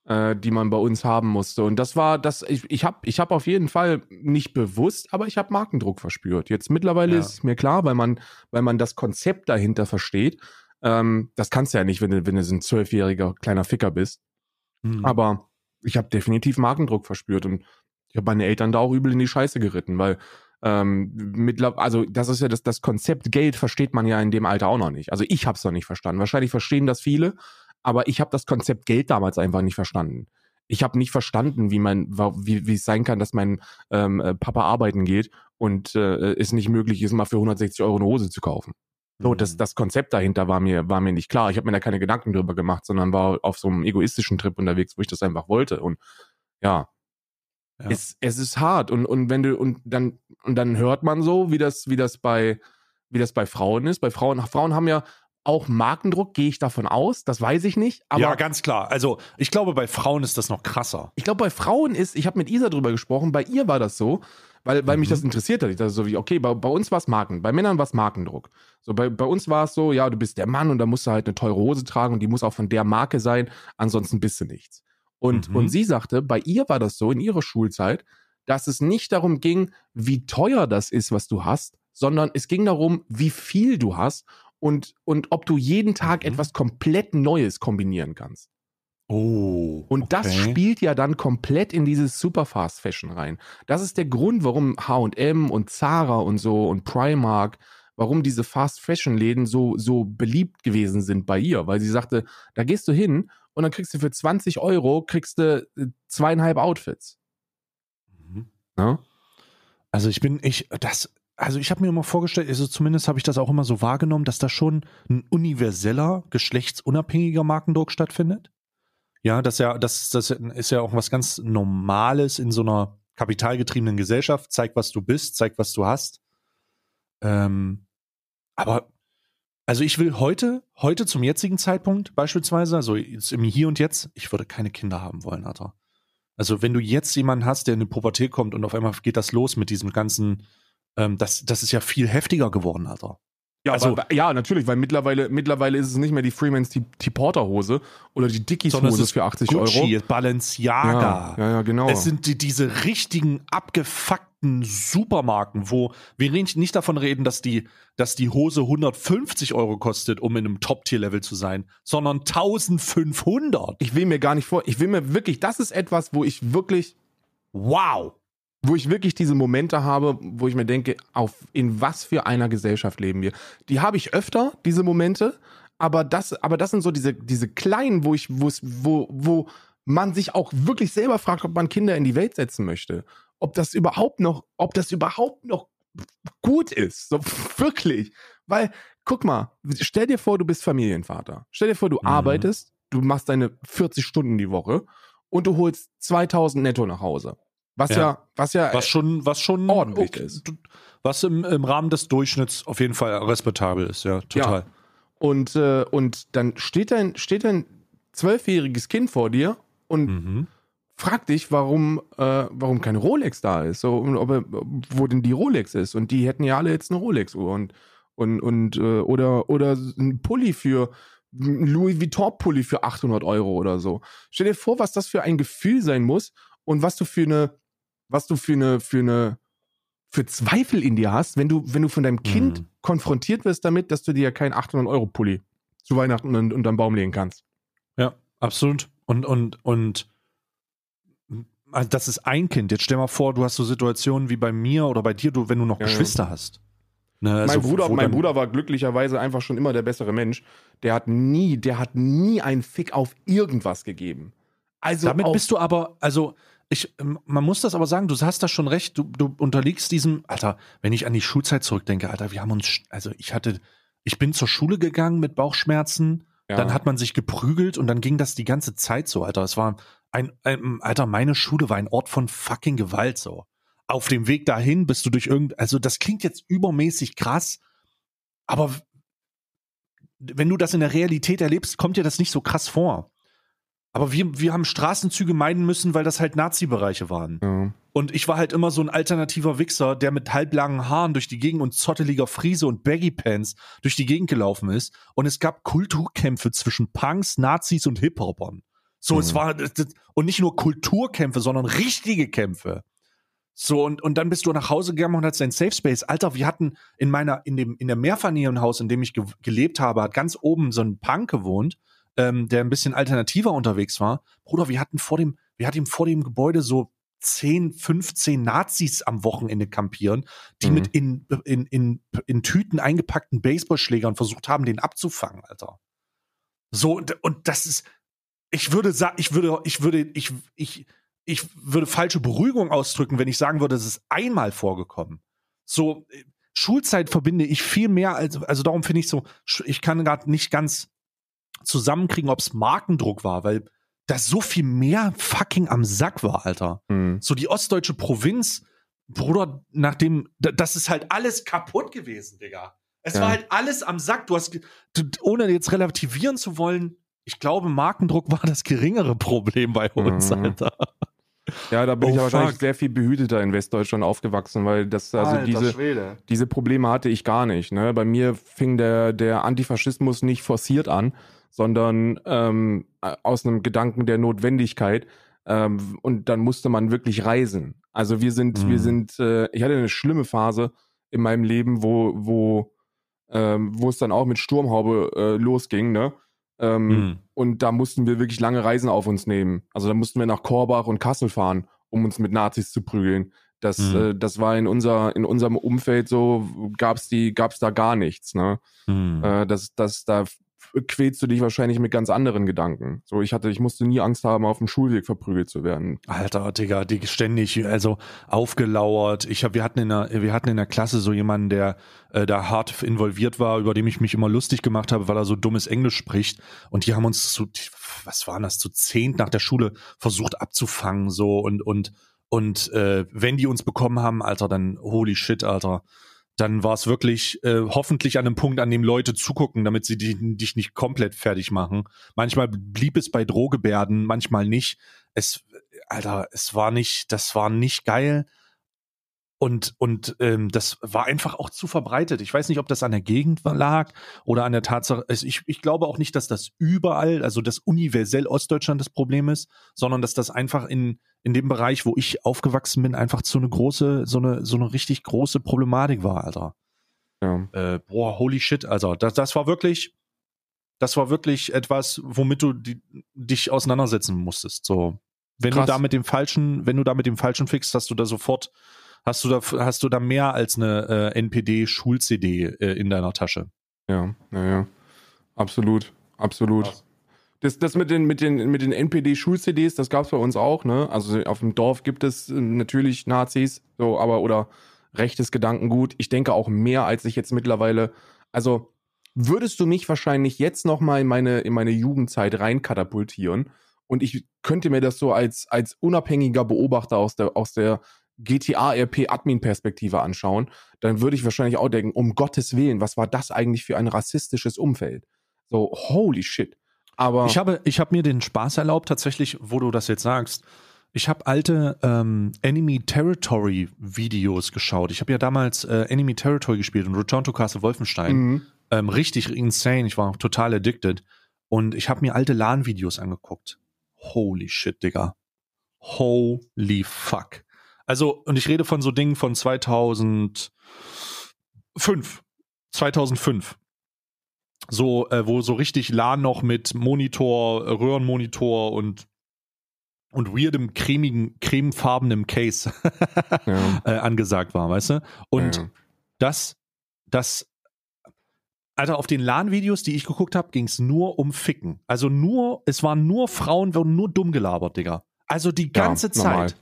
äh, die man bei uns haben musste. Und das war, das, ich, ich habe ich hab auf jeden Fall nicht bewusst, aber ich habe Markendruck verspürt. Jetzt mittlerweile Ja. ist es mir klar, weil man, weil man das Konzept dahinter versteht. Ähm, das kannst du ja nicht, wenn du, wenn du so ein zwölfjähriger kleiner Ficker bist. Hm. Aber ich habe definitiv Markendruck verspürt und ich habe meine Eltern da auch übel in die Scheiße geritten, weil ähm, mittler also das ist ja das, das Konzept Geld versteht man ja in dem Alter auch noch nicht. Also ich habe es noch nicht verstanden. Wahrscheinlich verstehen das viele, aber ich habe das Konzept Geld damals einfach nicht verstanden. Ich habe nicht verstanden, wie man, wie, wie es sein kann, dass mein ähm, äh, Papa arbeiten geht und äh, es nicht möglich ist, mal für 160 Euro eine Hose zu kaufen. So, das, das Konzept dahinter war mir, war mir nicht klar. Ich habe mir da keine Gedanken drüber gemacht, sondern war auf so einem egoistischen Trip unterwegs, wo ich das einfach wollte. Und ja, Ja. es, es ist hart. Und, und wenn du, und dann, und dann hört man so, wie das, wie das bei, wie das bei Frauen ist. Bei Frauen, Frauen haben ja auch Markendruck, gehe ich davon aus, das weiß ich nicht. Aber ja, ganz klar. Also, ich glaube, bei Frauen ist das noch krasser. ich glaube, bei Frauen ist, ich habe mit Isa drüber gesprochen, bei ihr war das so, weil, weil mich Mhm. das interessiert hat. Ich dachte so wie, okay, bei, bei uns war es Marken, bei Männern war es Markendruck. So, bei, bei uns war es so, ja, du bist der Mann und da musst du halt eine teure Hose tragen und die muss auch von der Marke sein, ansonsten bist du nichts. Und, Mhm. und sie sagte, bei ihr war das so in ihrer Schulzeit, dass es nicht darum ging, wie teuer das ist, was du hast, sondern es ging darum, wie viel du hast und, und ob du jeden Tag Mhm. etwas komplett Neues kombinieren kannst. Oh. Und das okay. spielt ja dann komplett in dieses Superfast Fashion rein. Das ist der Grund, warum H&M und Zara und so und Primark, warum diese Fast Fashion Läden so, so beliebt gewesen sind bei ihr, weil sie sagte, da gehst du hin und dann kriegst du für 20 Euro kriegst du äh, zweieinhalb Outfits. Mhm. Ne? Also ich bin, ich, das, also ich habe mir immer vorgestellt, also zumindest habe ich das auch immer so wahrgenommen, dass da schon ein universeller, geschlechtsunabhängiger Markendruck stattfindet. Ja, das ja, das, das ist ja auch was ganz Normales in so einer kapitalgetriebenen Gesellschaft. Zeig, was du bist, zeig, was du hast. Ähm, aber, also ich will heute, heute zum jetzigen Zeitpunkt beispielsweise, also jetzt im Hier und Jetzt, ich würde keine Kinder haben wollen, Alter. Also wenn du jetzt jemanden hast, der in die Pubertät kommt und auf einmal geht das los mit diesem ganzen, ähm, das, das ist ja viel heftiger geworden, Alter. Ja, Also- aber, ja, natürlich, weil mittlerweile, mittlerweile ist es nicht mehr die Freemans T- T-Porter Hose oder die Dickies Sondern es Hose ist für 80 Gucci, Euro. Balenciaga. Ja, ja, ja, genau. Es sind die, diese richtigen abgefuckten Supermarken, wo wir nicht nicht davon reden, dass die, dass die Hose 150 Euro kostet, um in einem Top-Tier-Level zu sein, sondern 1500. ich will mir gar nicht vor, ich will mir wirklich, das ist etwas, wo ich wirklich, Wow. Wo ich wirklich diese Momente habe, wo ich mir denke, auf in was für einer Gesellschaft leben wir. Die habe ich öfter, diese Momente, aber das, aber das sind so diese, diese kleinen, wo ich, wo es, wo, wo man sich auch wirklich selber fragt, ob man Kinder in die Welt setzen möchte. Ob das überhaupt noch, ob das überhaupt noch gut ist. So [LAUGHS] wirklich. Weil, guck mal, stell dir vor, du bist Familienvater. Stell dir vor, du Mhm. arbeitest, du machst deine 40 Stunden die Woche und du holst 2000 netto nach Hause. Was ja, Ja. was ja, Was schon, was schon Ordentlich ist. Was im, im Rahmen des Durchschnitts auf jeden Fall respektabel ist, ja, total. und, äh, und dann steht dein, steht dein zwölfjähriges Kind vor dir und Mhm. fragt dich, warum, äh, warum keine Rolex da ist. So, ob er, wo denn die Rolex ist. Und die hätten ja alle jetzt eine Rolex-Uhr und, und, und äh, oder, oder ein Pulli für ein Louis Vuitton-Pulli für 800 Euro oder so. Stell dir vor, was das für ein Gefühl sein muss und was du für eine, was du für eine, für eine, für Zweifel in dir hast, wenn du, wenn du von deinem Kind Mhm. konfrontiert wirst damit, dass du dir ja keinen 800 Euro Pulli zu Weihnachten un- unter den Baum legen kannst. Ja, absolut. Und, und, und also das ist ein Kind. Jetzt stell mal vor, du hast so Situationen wie bei mir oder bei dir, du, wenn du noch Ja, ja. Geschwister hast. Ne, also mein Bruder, wo mein Bruder war glücklicherweise einfach schon immer der bessere Mensch. Der hat nie, der hat nie einen Fick auf irgendwas gegeben. Also Damit bist du aber, also ich, ähm, man muss das aber sagen, du hast das schon recht, du, du unterliegst diesem, Alter, wenn ich an die Schulzeit zurückdenke, Alter, wir haben uns, also ich hatte, ich bin zur Schule gegangen mit Bauchschmerzen, Ja. dann hat man sich geprügelt und dann ging das die ganze Zeit so, Alter. Es war ein, ein, Alter, meine Schule war ein Ort von fucking Gewalt so. Auf dem Weg dahin bist du durch irgend, also das klingt jetzt übermäßig krass, aber wenn du das in der Realität erlebst, kommt dir das nicht so krass vor. Aber wir, wir haben Straßenzüge meiden müssen, weil das halt Nazi-Bereiche waren. ja. Und ich war halt immer so ein alternativer Wichser, der mit halblangen Haaren durch die Gegend und zotteliger Friese und Baggy-Pants durch die Gegend gelaufen ist. Und es gab Kulturkämpfe zwischen Punks, Nazis und Hip-Hopern. So, Mhm. es war, und nicht nur Kulturkämpfe, sondern richtige Kämpfe. So, und, und dann bist du nach Hause gegangen und hattest dein Safe Space. Alter, wir hatten in meiner, in dem, in der Mehrfamilienhaus, in dem ich ge gelebt habe, hat ganz oben so ein Punk gewohnt, ähm, der ein bisschen alternativer unterwegs war. Bruder, wir hatten vor dem, wir hatten vor dem Gebäude so 10, 15 Nazis am Wochenende kampieren, die Mhm. mit in, in, in, in Tüten eingepackten Baseballschlägern versucht haben, den abzufangen, Alter. So, und, und das ist, ich würde sagen, ich würde, ich würde, ich, ich, ich würde falsche Beruhigung ausdrücken, wenn ich sagen würde, es ist einmal vorgekommen. So, äh, Schulzeit verbinde ich viel mehr als, also darum finde ich so, ich kann gerade nicht ganz zusammenkriegen, ob es Markendruck war, weil das so viel mehr fucking am Sack war, Alter. Mhm. So die ostdeutsche Provinz, Bruder, nachdem, da- das ist halt alles kaputt gewesen, Digga. Es Ja. war halt alles am Sack. Du hast, du, ohne jetzt relativieren zu wollen, ich glaube, Markendruck war das geringere Problem bei uns, Mhm. Alter. Ja, da bin Oh, ich ja wahrscheinlich sehr viel behüteter in Westdeutschland aufgewachsen, weil das, also diese, Schwede. diese Probleme hatte ich gar nicht. Ne? Bei mir fing der, der Antifaschismus nicht forciert an, sondern ähm, aus einem Gedanken der Notwendigkeit. Ähm, und dann musste man wirklich reisen. Also wir sind, Mhm. wir sind, äh, ich hatte eine schlimme Phase in meinem Leben, wo, wo, ähm, wo es dann auch mit Sturmhaube äh, losging, ne? Ähm, Mhm. Und da mussten wir wirklich lange Reisen auf uns nehmen. Also da mussten wir nach Korbach und Kassel fahren, um uns mit Nazis zu prügeln. Das, Mhm. äh, das war in, unser, in unserem Umfeld so, gab's die, gab's da gar nichts. Ne? Mhm. Äh, das, das, da quälst du dich wahrscheinlich mit ganz anderen Gedanken. So, ich hatte, ich musste nie Angst haben, auf dem Schulweg verprügelt zu werden. Alter, Digga, die ständig, also aufgelauert. Ich hab, wir hatten in der, wir hatten in der Klasse so jemanden, der äh, da hart involviert war, über dem ich mich immer lustig gemacht habe, weil er so dummes Englisch spricht. Und die haben uns zu, was waren das, zu zehnt nach der Schule versucht abzufangen, so und und und äh, wenn die uns bekommen haben, Alter, dann holy shit, Alter. Dann war es wirklich äh, hoffentlich an einem Punkt, an dem Leute zugucken, damit sie die, dich nicht komplett fertig machen. Manchmal blieb es bei Drohgebärden, manchmal nicht. Es, Alter, es war nicht, das war nicht geil. Und, und ähm, das war einfach auch zu verbreitet. Ich weiß nicht, ob das an der Gegend lag oder an der Tatsache. Also ich, ich glaube auch nicht, dass das überall, also das universell Ostdeutschland das Problem ist, sondern dass das einfach in, in dem Bereich, wo ich aufgewachsen bin, einfach so eine große, so eine, so eine richtig große Problematik war, Alter. Ja. Äh, boah, holy shit, also das, das war wirklich, das war wirklich etwas, womit du die, dich auseinandersetzen musstest. So, wenn Krass. du da mit dem falschen, wenn du da mit dem falschen fixst, hast du da sofort, hast du da, hast du da mehr als eine äh, NPD-Schul-CD äh, in deiner Tasche. Ja, ja, ja. Absolut, absolut. Das, das mit den, mit den, mit den NPD-Schul-CDs, das gab's bei uns auch, ne? Also auf dem Dorf gibt es äh, natürlich Nazis, so, aber oder rechtes Gedankengut. Ich denke auch mehr, als ich jetzt mittlerweile. Also würdest du mich wahrscheinlich jetzt noch mal in meine, in meine Jugendzeit reinkatapultieren und ich könnte mir das so als, als unabhängiger Beobachter aus der, aus der GTA-RP-Admin-Perspektive anschauen, dann würde ich wahrscheinlich auch denken, um Gottes Willen, was war das eigentlich für ein rassistisches Umfeld? So, holy shit. Aber Ich habe, ich habe mir den Spaß erlaubt, tatsächlich, wo du das jetzt sagst. Ich habe alte ähm, Enemy Territory Videos geschaut. Ich habe ja damals äh, Enemy Territory gespielt und Return to Castle Wolfenstein. Mhm. Ähm, richtig insane. Ich war total addicted. Und ich habe mir alte LAN-Videos angeguckt. Holy shit, Digga. Holy fuck. Also, und ich rede von so Dingen von 2005. 2005 so, äh, wo so richtig LAN noch mit Monitor, Röhrenmonitor und und weirdem cremigen, cremefarbenem Case [LAUGHS] ja, äh, angesagt war, weißt du? Und ja. das, das, Alter, auf den LAN-Videos, die ich geguckt habe, ging es nur um Ficken. Also nur, es waren nur Frauen, wurden nur dumm gelabert, Digga. Also die ganze ja, Zeit.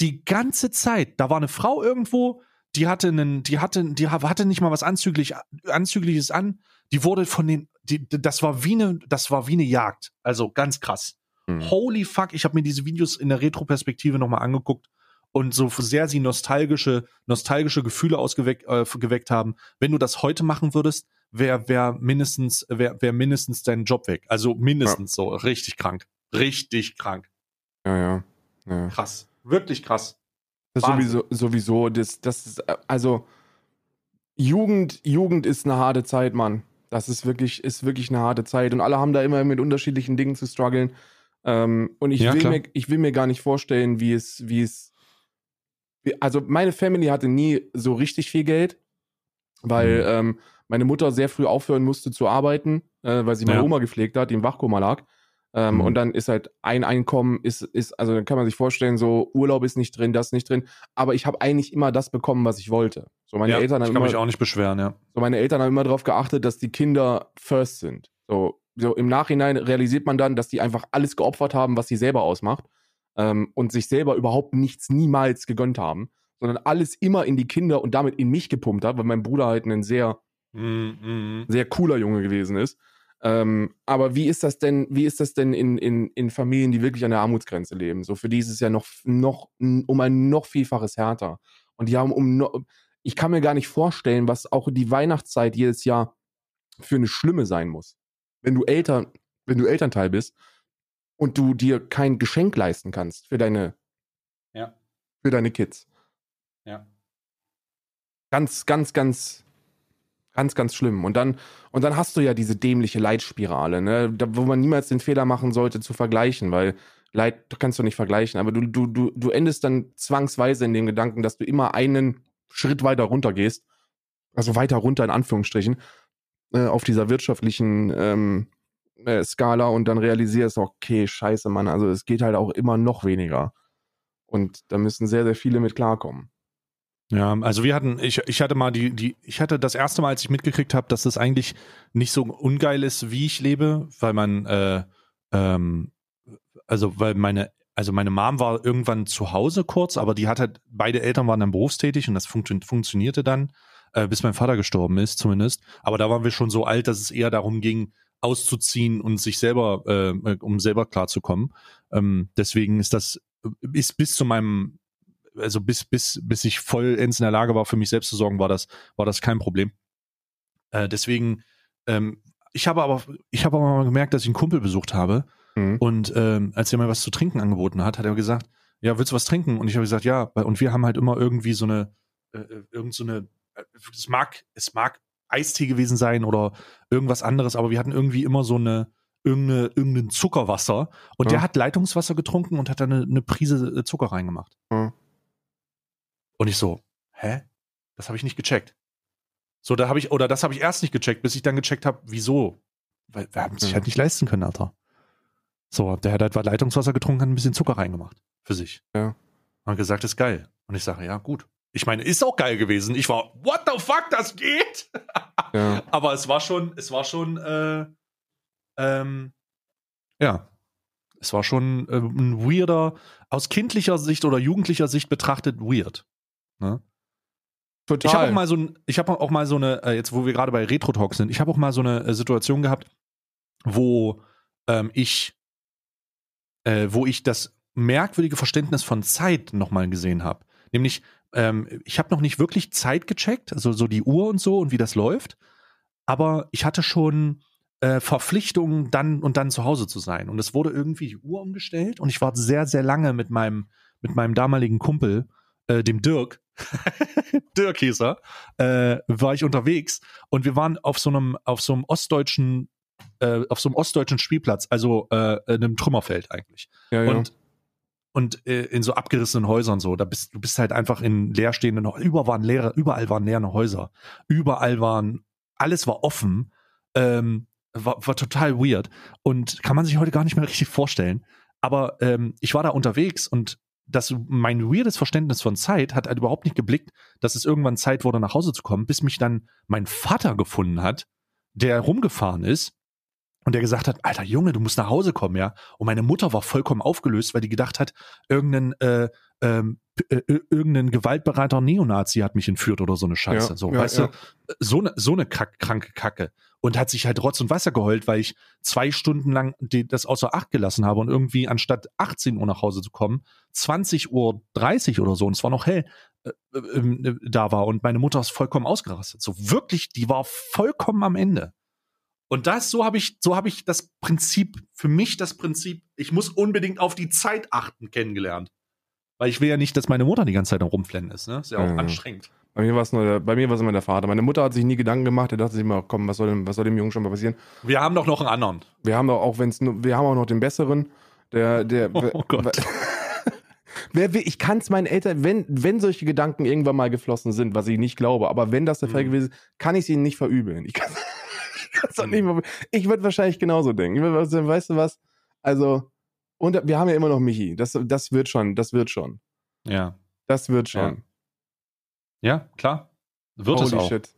Die ganze Zeit. Da war eine Frau irgendwo, die hatte einen, die hatte, die hatte nicht mal was anzüglich, anzügliches an. Die wurde von den, die, das war wie eine, das war wie eine Jagd. Also ganz krass. Mhm. Holy fuck, ich habe mir diese Videos in der Retroperspektive nochmal angeguckt und so sehr sie nostalgische, nostalgische Gefühle ausgeweckt äh, geweckt haben. Wenn du das heute machen würdest, wäre wär mindestens, wäre wär mindestens dein Job weg. Also mindestens ja. so. Richtig krank. Richtig krank. Ja, ja. ja. Krass. Wirklich krass. Das sowieso, sowieso, das, das ist, also Jugend, Jugend ist eine harte Zeit, Mann. Das ist wirklich, ist wirklich eine harte Zeit. Und alle haben da immer mit unterschiedlichen Dingen zu strugglen. Ähm, und ich, ja, will mir, ich will mir gar nicht vorstellen, wie es, wie es. Wie, also, meine Family hatte nie so richtig viel Geld, weil mhm. ähm, meine Mutter sehr früh aufhören musste zu arbeiten, äh, weil sie meine ja. Oma gepflegt hat, die im Wachkoma lag. Ähm, mhm. Und dann ist halt ein Einkommen, ist, ist, also dann kann man sich vorstellen, so Urlaub ist nicht drin, das nicht drin. Aber ich habe eigentlich immer das bekommen, was ich wollte. So meine ja, Eltern haben ich kann immer, mich auch nicht beschweren, ja. So meine Eltern haben immer darauf geachtet, dass die Kinder first sind. So, so im Nachhinein realisiert man dann, dass die einfach alles geopfert haben, was sie selber ausmacht. Ähm, und sich selber überhaupt nichts niemals gegönnt haben, sondern alles immer in die Kinder und damit in mich gepumpt hat, weil mein Bruder halt ein sehr, mm, mm. sehr cooler Junge gewesen ist. Ähm, aber wie ist das denn, wie ist das denn in, in, in Familien, die wirklich an der Armutsgrenze leben? So für die ist es ja noch, noch um ein noch vielfaches härter. Und die haben um no, ich kann mir gar nicht vorstellen, was auch die Weihnachtszeit jedes Jahr für eine Schlimme sein muss. Wenn du Eltern, wenn du Elternteil bist und du dir kein Geschenk leisten kannst für deine, ja. für deine Kids. Ja. Ganz, ganz, ganz Ganz, ganz schlimm. Und dann, und dann hast du ja diese dämliche Leitspirale, ne? Da, wo man niemals den Fehler machen sollte, zu vergleichen, weil Leid kannst du nicht vergleichen, aber du, du, du, du endest dann zwangsweise in dem Gedanken, dass du immer einen Schritt weiter runter gehst, also weiter runter in Anführungsstrichen, äh, auf dieser wirtschaftlichen ähm, äh, Skala und dann realisierst, okay, scheiße, Mann, also es geht halt auch immer noch weniger. Und da müssen sehr, sehr viele mit klarkommen. Ja, also wir hatten, ich, ich hatte mal die, die, ich hatte das erste Mal, als ich mitgekriegt habe, dass das eigentlich nicht so ungeil ist, wie ich lebe, weil man, äh, ähm, also weil meine, also meine Mom war irgendwann zu Hause kurz, aber die hat halt, beide Eltern waren dann berufstätig und das funktio funktionierte dann, äh, bis mein Vater gestorben ist, zumindest. Aber da waren wir schon so alt, dass es eher darum ging, auszuziehen und sich selber, äh, um selber klarzukommen. Ähm, deswegen ist das, ist bis zu meinem also bis, bis, bis ich vollends in der Lage war, für mich selbst zu sorgen, war das, war das kein Problem. Äh, deswegen, ähm, ich habe aber, ich habe aber mal gemerkt, dass ich einen Kumpel besucht habe mhm. und ähm, als er mir was zu trinken angeboten hat, hat er gesagt, ja, willst du was trinken? Und ich habe gesagt, ja, und wir haben halt immer irgendwie so eine, äh, äh irgend so eine, äh, es mag, es mag Eistee gewesen sein oder irgendwas anderes, aber wir hatten irgendwie immer so eine, irgendeine, irgendein Zuckerwasser und ja. der hat Leitungswasser getrunken und hat da eine, eine Prise äh, Zucker reingemacht. Ja. Und ich so, hä? Das habe ich nicht gecheckt. So, da habe ich, oder das habe ich erst nicht gecheckt, bis ich dann gecheckt habe, wieso? Weil wir haben es sich halt nicht leisten können, Alter. So, der hat halt Leitungswasser getrunken, hat ein bisschen Zucker reingemacht. Für sich. Ja. Und gesagt, ist geil. Und ich sage, ja, gut. Ich meine, ist auch geil gewesen. Ich war, what the fuck, das geht? [LAUGHS] Ja. Aber es war schon, es war schon, äh, ähm, ja, es war schon äh, ein weirder, aus kindlicher Sicht oder jugendlicher Sicht betrachtet, weird. Ne? Total. Ich habe auch mal so ich habe auch mal so eine, äh, jetzt wo wir gerade bei Retro Talk sind, ich habe auch mal so eine äh, Situation gehabt, wo ähm, ich, äh, wo ich das merkwürdige Verständnis von Zeit nochmal gesehen habe. Nämlich, ähm, ich habe noch nicht wirklich Zeit gecheckt, also so die Uhr und so und wie das läuft, aber ich hatte schon äh, Verpflichtungen, dann und dann zu Hause zu sein. Und es wurde irgendwie die Uhr umgestellt und ich war sehr, sehr lange mit meinem, mit meinem damaligen Kumpel äh, dem Dirk, [LAUGHS] Dirk hieß er, äh, war ich unterwegs und wir waren auf so einem, auf so einem ostdeutschen, äh, auf so einem ostdeutschen Spielplatz, also äh, in einem Trümmerfeld eigentlich. Ja, ja. Und und äh, in so abgerissenen Häusern so, da bist du bist halt einfach in leerstehenden, überall waren leere, überall waren leere Häuser, überall waren, alles war offen, ähm, war, war total weird und kann man sich heute gar nicht mehr richtig vorstellen. Aber ähm, ich war da unterwegs und das, mein weirdes Verständnis von Zeit hat halt überhaupt nicht geblickt, dass es irgendwann Zeit wurde, nach Hause zu kommen, bis mich dann mein Vater gefunden hat der rumgefahren ist und der gesagt hat, alter Junge, du musst nach Hause kommen, ja. Und meine Mutter war vollkommen aufgelöst, weil die gedacht hat, irgendein, äh, ähm, äh, irgendein gewaltbereiter Neonazi hat mich entführt oder so eine Scheiße. Ja, so, ja, weißt ja. du, so eine, so eine kranke Kacke. Und hat sich halt Rotz und Wasser geheult, weil ich zwei Stunden lang das außer Acht gelassen habe und irgendwie anstatt 18 Uhr nach Hause zu kommen, 20 Uhr 30 oder so, und es war noch hell, äh, äh, äh, da war. Und meine Mutter ist vollkommen ausgerastet. So wirklich, die war vollkommen am Ende. Und das, so habe ich, so habe ich das Prinzip, für mich das Prinzip, ich muss unbedingt auf die Zeit achten, kennengelernt. Weil ich will ja nicht, dass meine Mutter die ganze Zeit Rumflennen ist, ne? Ist ja auch Mhm. anstrengend. Bei mir war es nur, der- bei mir war es immer der Vater. Meine Mutter hat sich nie Gedanken gemacht. Er dachte sich immer, komm, was soll dem, was soll dem Jungen schon mal passieren? Wir haben doch noch einen anderen. Wir haben doch auch, wenn es nur, wir haben auch noch den besseren. Der, der, Oh Gott. [LAUGHS] Wer will, ich kann es meinen Eltern, wenn, wenn solche Gedanken irgendwann mal geflossen sind, was ich nicht glaube, aber wenn das der Fall Mhm. gewesen ist, kann ich es ihnen nicht verübeln. Ich kann [LAUGHS] es doch Mhm. nicht mehr, ich würde wahrscheinlich genauso denken. Würd, weißt du was? Also, und wir haben ja immer noch Michi. Das, das wird schon, das wird schon. Ja. Das wird schon. Ja, klar. Wird es Holy auch. shit.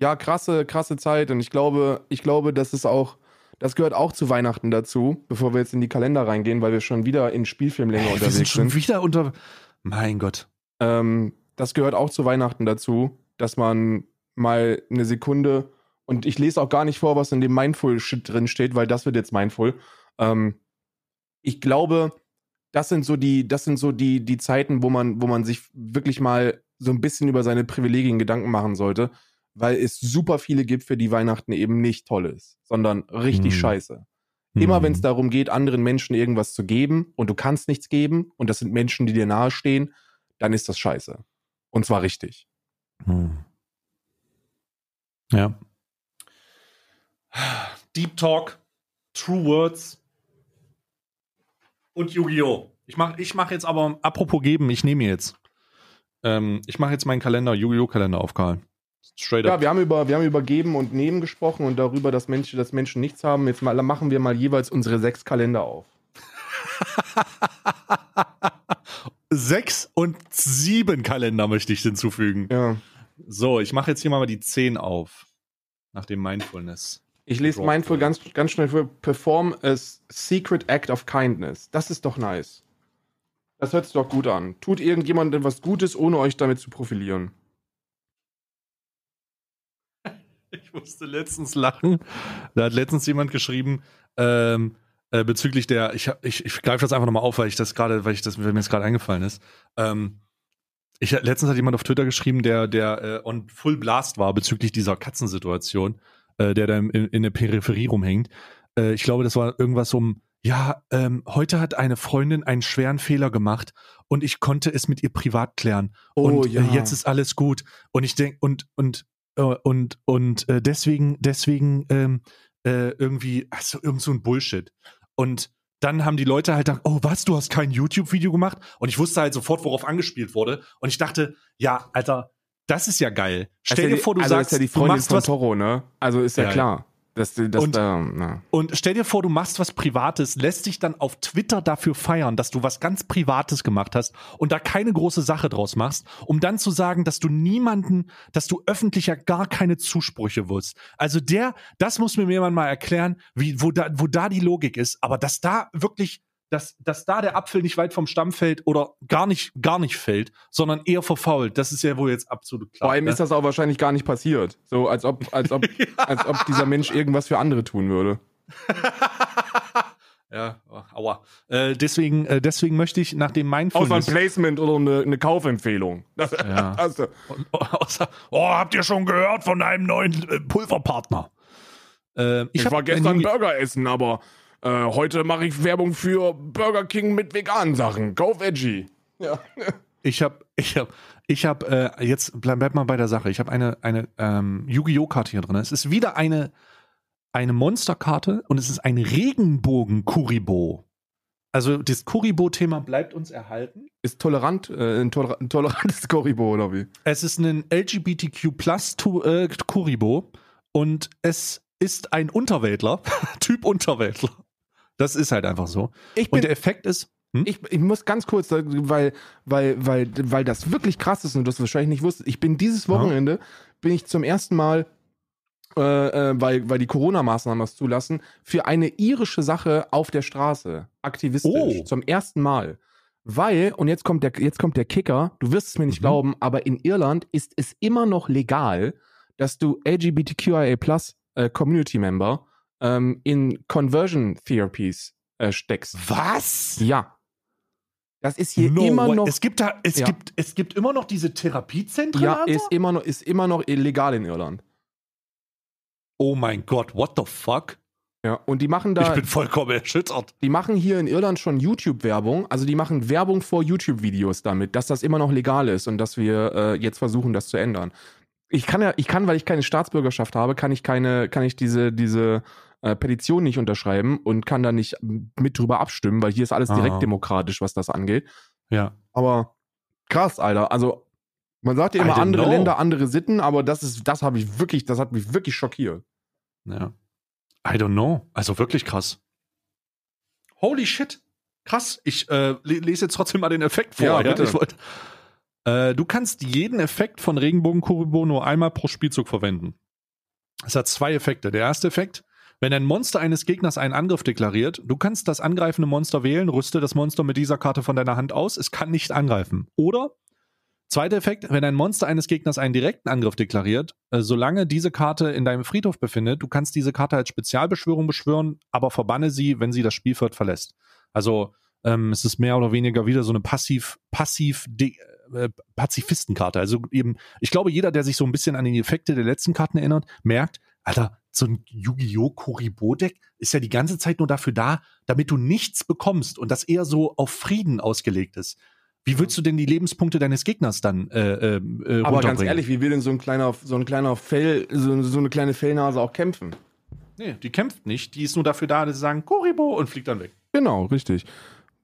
ja, krasse, krasse Zeit. Und ich glaube, ich glaube, das ist auch, das gehört auch zu Weihnachten dazu, bevor wir jetzt in die Kalender reingehen, weil wir schon wieder in Spielfilmlänge Ey, wir unterwegs sind schon sind. wieder unter. Mein Gott. Ähm, das gehört auch zu Weihnachten dazu, dass man mal eine Sekunde und ich lese auch gar nicht vor, was in dem Mindful-Shit drin steht, weil das wird jetzt Mindful. Ähm, ich glaube, das sind so die, das sind so die, die Zeiten, wo man, wo man sich wirklich mal so ein bisschen über seine Privilegien Gedanken machen sollte, weil es super viele gibt, für die Weihnachten eben nicht toll ist, sondern richtig Hm. scheiße. Immer Hm. wenn es darum geht, anderen Menschen irgendwas zu geben und du kannst nichts geben und das sind Menschen, die dir nahestehen, dann ist das scheiße. Und zwar richtig. Hm. Ja. Deep Talk, True Words und Yu-Gi-Oh! Ich mache ich mach jetzt aber, apropos geben, ich nehme jetzt. Ähm, ich mache jetzt meinen Kalender, Yu-Gi-Oh! Kalender auf, Karl. Straight Ja, up. wir haben über, wir haben über Geben und Nehmen gesprochen und darüber, dass Menschen, dass Menschen nichts haben. Jetzt mal, machen wir mal jeweils unsere sechs Kalender auf. [LAUGHS] Sechs und sieben Kalender möchte ich hinzufügen. Ja. So, ich mache jetzt hier mal die zehn auf. Nach dem Mindfulness. Ich lese Mindful ganz, ganz schnell für Perform a Secret Act of Kindness. Das ist doch nice. Das hört sich doch gut an. Tut irgendjemandem was Gutes, ohne euch damit zu profilieren. [LAUGHS] Ich musste letztens lachen. Da hat letztens jemand geschrieben, ähm, äh, bezüglich der, ich, ich, ich greife das einfach nochmal auf, weil ich das gerade, weil ich das, weil mir das gerade eingefallen ist. Ähm, ich, letztens hat jemand auf Twitter geschrieben, der, der äh, on full blast war bezüglich dieser Katzensituation, äh, der da in, in der Peripherie rumhängt. Äh, ich glaube, das war irgendwas um, ja, ähm, heute hat eine Freundin einen schweren Fehler gemacht und ich konnte es mit ihr privat klären. Oh, und ja. äh, jetzt ist alles gut. Und ich denke, und, und, äh, und, und äh, deswegen, deswegen ähm, äh, irgendwie, also irgend so ein Bullshit. Und dann haben die Leute halt gedacht, oh was, du hast kein YouTube-Video gemacht? Und ich wusste halt sofort, worauf angespielt wurde. Und ich dachte, ja, Alter, das ist ja geil. Stell ja dir vor, du also sagst, ja die du Freundin machst von was Toro, ne? Also ist Ja, ja. klar. Das, das, Und- da. Und stell dir vor, du machst was Privates, lässt dich dann auf Twitter dafür feiern, dass du was ganz Privates gemacht hast und da keine große Sache draus machst, um dann zu sagen, dass du niemanden, dass du öffentlich ja gar keine Zusprüche wirst. Also der, das muss mir jemand mal erklären, wie, wo da, wo da die Logik ist, aber dass da wirklich, dass, dass da der Apfel nicht weit vom Stamm fällt oder gar nicht, gar nicht fällt, sondern eher verfault, das ist ja wohl jetzt absolut klar. Vor allem ne? ist das auch wahrscheinlich gar nicht passiert. So, als ob, als ob, [LAUGHS] als ob dieser Mensch irgendwas für andere tun würde. [LAUGHS] Ja, oh, aua. Äh, deswegen, äh, deswegen möchte ich nach dem Außer ein Mindfulness. Placement oder eine, eine Kaufempfehlung. [LAUGHS] Das, Ja. hast du. Und, außer, oh, habt ihr schon gehört von einem neuen äh, Pulverpartner? Äh, Ich, hab war gestern Burger essen, aber äh, heute mache ich Werbung für Burger King mit veganen Sachen. Kauf Veggie. Ja. Ich habe, ich habe, ich habe, äh, jetzt bleib, bleib mal bei der Sache. Ich habe eine, eine ähm, Yu-Gi-Oh! Karte hier drin. Es ist wieder eine, eine Monsterkarte und es ist ein Regenbogen-Kuribo. Also das Kuribo-Thema bleibt uns erhalten. Ist tolerant, äh, ein, toler ein tolerantes Koribo oder wie? Es ist ein LGBTQ plus äh, Kuribo und es ist ein Unterweltler, [LAUGHS] Typ Unterweltler. Das ist halt einfach so. Ich Und der Effekt ist, hm? Ich, ich muss ganz kurz, weil, weil, weil, weil das wirklich krass ist und du das wahrscheinlich nicht wusstest. Ich bin dieses Ja. Wochenende, bin ich zum ersten Mal äh, äh, weil, weil die Corona-Maßnahmen das zulassen, für eine irische Sache auf der Straße, aktivistisch, Oh. zum ersten Mal. Weil, und jetzt kommt der, jetzt kommt der Kicker, du wirst es mir nicht Mhm. glauben, aber in Irland ist es immer noch legal, dass du LGBTQIA Plus äh, Community Member ähm, in Conversion Therapies äh, steckst. Was? Ja. Das ist hier No immer way. noch. Es gibt da, es Ja. gibt, es gibt immer noch diese Therapiezentren. ja, Alter? ist immer noch, ist immer noch illegal in Irland. oh mein Gott, what the fuck? Ja, und die machen ich da, bin vollkommen erschüttert. die machen hier in Irland schon YouTube-Werbung. Also die machen Werbung vor YouTube-Videos damit, dass das immer noch legal ist und dass wir äh, jetzt versuchen, das zu ändern. Ich kann ja, ich kann, weil ich keine Staatsbürgerschaft habe, kann ich keine, kann ich diese, diese äh, Petition nicht unterschreiben und kann da nicht mit drüber abstimmen, weil hier ist alles direkt Ah. demokratisch, was das angeht. Ja. Aber krass, Alter. Also man sagt ja immer andere know. Länder, andere Sitten, aber das ist, das habe ich wirklich, das hat mich wirklich schockiert. Ja. I don't know. Also wirklich krass. Holy shit. Krass. Ich äh, le- lese jetzt trotzdem mal den Effekt vor. Ja, bitte. Ich wollt, äh, du kannst jeden Effekt von Regenbogen Kuribo nur einmal pro Spielzug verwenden. Es hat zwei Effekte. Der erste Effekt, wenn ein Monster eines Gegners einen Angriff deklariert, du kannst das angreifende Monster wählen, rüste das Monster mit dieser Karte von deiner Hand aus, es kann nicht angreifen. Oder Zweiter Effekt, wenn ein Monster eines Gegners einen direkten Angriff deklariert, äh, solange diese Karte in deinem Friedhof befindet, du kannst diese Karte als Spezialbeschwörung beschwören, aber verbanne sie, wenn sie das Spielfeld verlässt. Also ähm, es ist mehr oder weniger wieder so eine passiv, passiv äh, Pazifistenkarte. Also eben, ich glaube, jeder, der sich so ein bisschen an die Effekte der letzten Karten erinnert, merkt, Alter, so ein Yu-Gi-Oh! Kuribo-Deck ist ja die ganze Zeit nur dafür da, damit du nichts bekommst und das eher so auf Frieden ausgelegt ist. Wie willst du denn die Lebenspunkte deines Gegners dann äh, äh, äh, Aber ganz ehrlich, wie will denn so ein kleiner, so ein kleiner Fell, so, so eine kleine Fellnase auch kämpfen? Nee, die kämpft nicht. Die ist nur dafür da, dass sie sagen Kuribo und fliegt dann weg. Genau, richtig.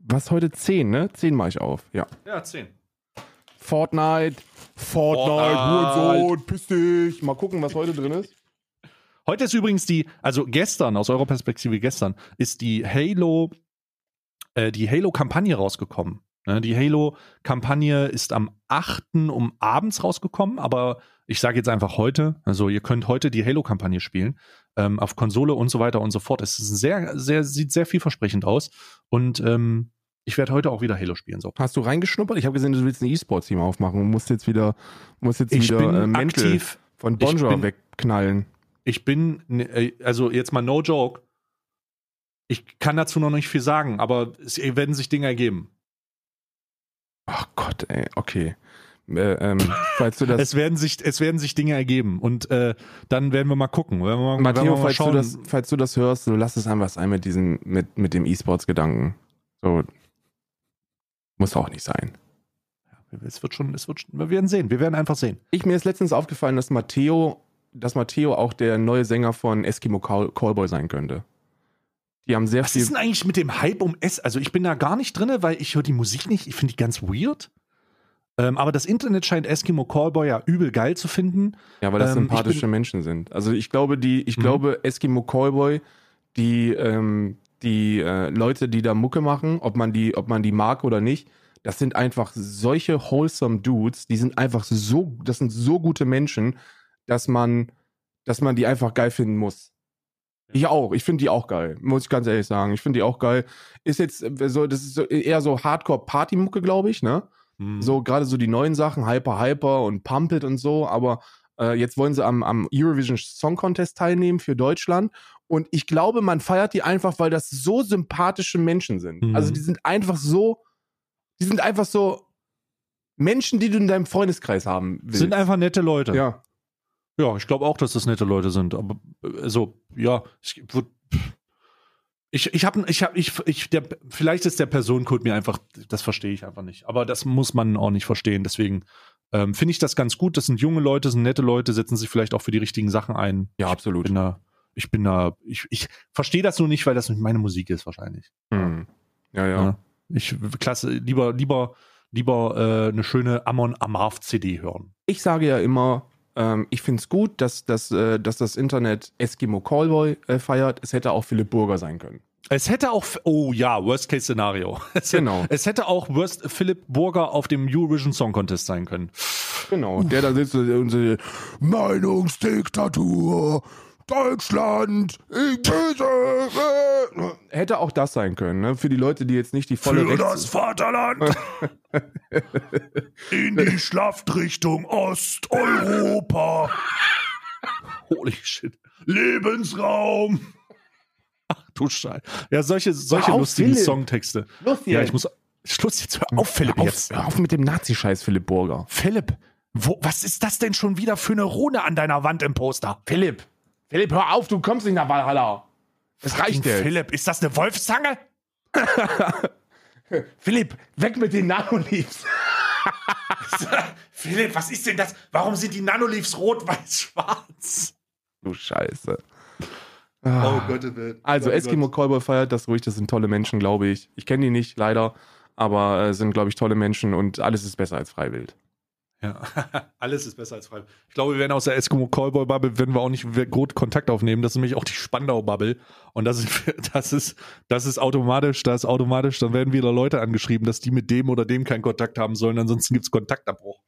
Was heute 10, ne? 10 mache ich auf, ja. Ja, 10. Fortnite, Fortnite, Fortnite. Hurensohn, piss dich. Mal gucken, was heute drin ist. Heute ist übrigens die, also gestern, aus eurer Perspektive gestern, ist die Halo, äh, die Halo-Kampagne rausgekommen. Ne, die Halo-Kampagne ist am 8. um abends rausgekommen, aber ich sage jetzt einfach heute, also ihr könnt heute die Halo-Kampagne spielen, ähm, auf Konsole und so weiter und so fort. Es ist sehr, sehr, sieht sehr vielversprechend aus und ähm, ich werde heute auch wieder Halo spielen. So. Hast du reingeschnuppert? Ich habe gesehen, du willst ein E-Sports-Team aufmachen und musst jetzt wieder, musst jetzt Ich wieder äh, Mäntel aktiv, von Bonjour wegknallen. Ich bin, äh, also jetzt mal no joke, ich kann dazu noch nicht viel sagen, aber es werden sich Dinge ergeben. Ach Gott, ey, okay. Äh, ähm, falls du das, Es werden sich, es werden sich Dinge ergeben und äh, dann werden wir mal gucken. Wir mal, Matteo, wir falls du, schauen. das, falls du das hörst, so lass es einfach sein mit diesem, mit, mit dem E-Sports-Gedanken. So. Muss auch nicht sein. es wird schon, es wird, schon- wir werden sehen. Wir werden einfach sehen. Ich, mir ist letztens aufgefallen, dass Matteo, dass Matteo auch der neue Sänger von Eskimo Call Callboy sein könnte. Die haben sehr Was viel. ist denn eigentlich mit dem Hype um S? Also ich bin da gar nicht drin, weil ich höre die Musik nicht. Ich finde die ganz weird. Ähm, aber das Internet scheint Eskimo Callboy ja übel geil zu finden. Ja, weil das Ähm, sympathische bin- Menschen sind. Also ich glaube, die, ich Mhm. glaube, Eskimo Callboy, die, ähm, die äh, Leute, die da Mucke machen, ob man die, ob man die mag oder nicht, das sind einfach solche wholesome Dudes, die sind einfach so, das sind so gute Menschen, dass man, dass man die einfach geil finden muss. Ich auch, ich finde die auch geil, muss ich ganz ehrlich sagen. Ich finde die auch geil. Ist jetzt äh, so, das ist so eher so Hardcore-Party-Mucke, glaube ich, ne? Hm. So gerade so die neuen Sachen, Hyper Hyper und Pump It und so, aber äh, jetzt wollen sie am, am Eurovision Song Contest teilnehmen für Deutschland und ich glaube, man feiert die einfach, weil das so sympathische Menschen sind. Mhm. Also die sind einfach so, die sind einfach so Menschen, die du in deinem Freundeskreis haben willst. Sind einfach nette Leute. ja. Ja, ich glaube auch, dass das nette Leute sind. Aber äh, so, ja, ich würd, ich, ich habe, ich habe, ich, ich, der, vielleicht ist der Personencode mir einfach, das verstehe ich einfach nicht. Aber das muss man auch nicht verstehen. Deswegen ähm, finde ich das ganz gut. Das sind junge Leute, sind nette Leute, setzen sich vielleicht auch für die richtigen Sachen ein. Ja, Ich absolut. bin da, ich bin da, ich, ich verstehe das nur nicht, weil das nicht meine Musik ist wahrscheinlich. Hm. Ja, ja. Ja. Ich klasse, lieber, lieber, lieber äh, eine schöne Amon Amarth CD hören. Ich sage ja immer, ähm, ich finde es gut, dass, dass, äh, dass das Internet Eskimo Callboy äh, feiert. Es hätte auch Philipp Burger sein können. Es hätte auch, oh ja, Worst-Case-Szenario. Es, [LAUGHS] Genau. es hätte auch Worst Philipp Burger auf dem Eurovision Song Contest sein können. Genau, der da sitzt und so, Meinungsdiktatur, Deutschland, ich böse. Hätte auch das sein können, ne? Für die Leute, die jetzt nicht die volle Für das Rechts... Vaterland. [LAUGHS] In die Schlaftrichtung Osteuropa. Holy shit. Lebensraum. Ach du Scheiße. Ja, solche, solche auf, lustigen Philipp. Songtexte. Los Ja, ich muss. Schluss jetzt. Hör auf, Philipp. Auf, Jetzt. hör auf mit dem Nazi-Scheiß, Philipp Burger. Philipp, wo, was ist das denn schon wieder für eine Rune an deiner Wand im Poster? Philipp, Philipp, hör auf, du kommst nicht nach Valhalla. Es reicht jetzt. Philipp, ist das eine Wolfszange? [LAUGHS] Philipp, weg mit den Nanoleafs. [LAUGHS] Philipp, was ist denn das? Warum sind die Nanoleafs rot, weiß, schwarz? Du Scheiße. Oh Gott, Welt. Also, Eskimo Callboy feiert das ruhig, das sind tolle Menschen, glaube ich. Ich kenne die nicht, leider, aber äh, sind, glaube ich, tolle Menschen und alles ist besser als Freiwild. Ja, [LAUGHS] alles ist besser als frei. Ich glaube, wir werden aus der Eskimo Callboy Bubble, werden wir auch nicht gut Kontakt aufnehmen. Das ist nämlich auch die Spandau Bubble. Und das ist, [LAUGHS] das ist, das ist automatisch, das ist automatisch, dann werden wieder Leute angeschrieben, dass die mit dem oder dem keinen Kontakt haben sollen. Ansonsten gibt's Kontaktabbruch.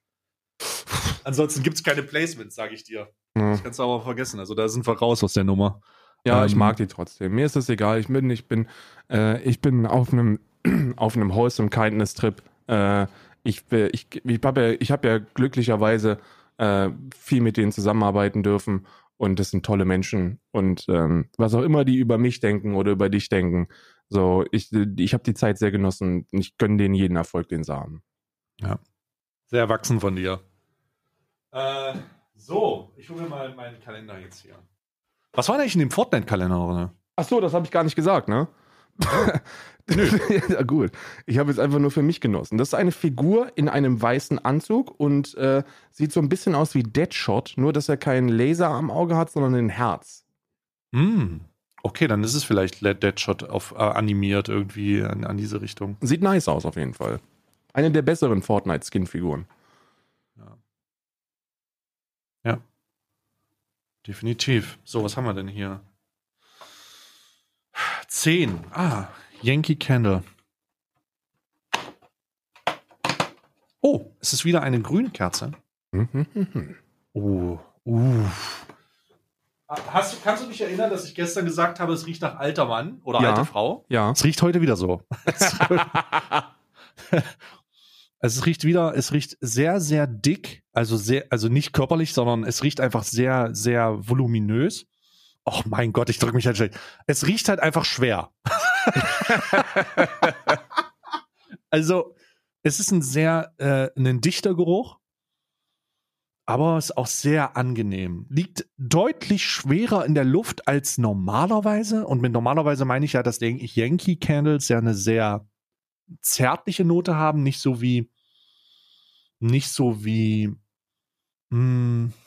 Ansonsten gibt's keine Placements, sage ich dir. Ja. Das kannst du aber vergessen. Also da sind wir raus aus der Nummer. Ja, ich Ähm, mag die trotzdem. Mir ist das egal. Ich bin, ich bin, äh, ich bin auf einem, [CLEARS THROAT] auf einem Wholesome Kindness Trip. Äh, ich, ich, ich habe ja, ich hab ja glücklicherweise äh, viel mit denen zusammenarbeiten dürfen und das sind tolle Menschen und ähm, was auch immer die über mich denken oder über dich denken. So, ich, ich habe die Zeit sehr genossen und ich gönne denen jeden Erfolg, den sie haben. Sehr erwachsen von dir. Äh, so, ich hole mir mal meinen Kalender jetzt hier. Was war denn eigentlich in dem Fortnite-Kalender drin? Ach so, das habe ich gar nicht gesagt, ne? [LAUGHS] ja, gut. Ich habe jetzt einfach nur für mich genossen. Das ist eine Figur in einem weißen Anzug und äh, sieht so ein bisschen aus wie Deadshot, nur dass er keinen Laser am Auge hat, sondern ein Herz. Hm. Okay, dann ist es vielleicht Deadshot auf, äh, animiert irgendwie an, an diese Richtung. Sieht nice aus auf jeden Fall. Eine der besseren Fortnite-Skin-Figuren. Definitiv. So, was haben wir denn hier? 10. Ah, Yankee Candle. Oh, es ist wieder eine Grünkerze. Mhm. Oh, uh. Hast, du- kannst du dich erinnern, dass ich gestern gesagt habe, es riecht nach alter Mann oder Ja. alte Frau? Ja. Es riecht heute wieder so. [LAUGHS] es riecht wieder, es riecht sehr, sehr dick, also sehr, also nicht körperlich, sondern es riecht einfach sehr, sehr voluminös. Oh mein Gott, ich drücke mich halt schlecht. Es riecht halt einfach schwer. [LAUGHS] also, es ist ein sehr, äh, ein dichter Geruch, aber es ist auch sehr angenehm. Liegt deutlich schwerer in der Luft als normalerweise. Und mit normalerweise meine ich ja, dass die Yankee Candles ja eine sehr zärtliche Note haben, nicht so wie, nicht so wie, mh, äh,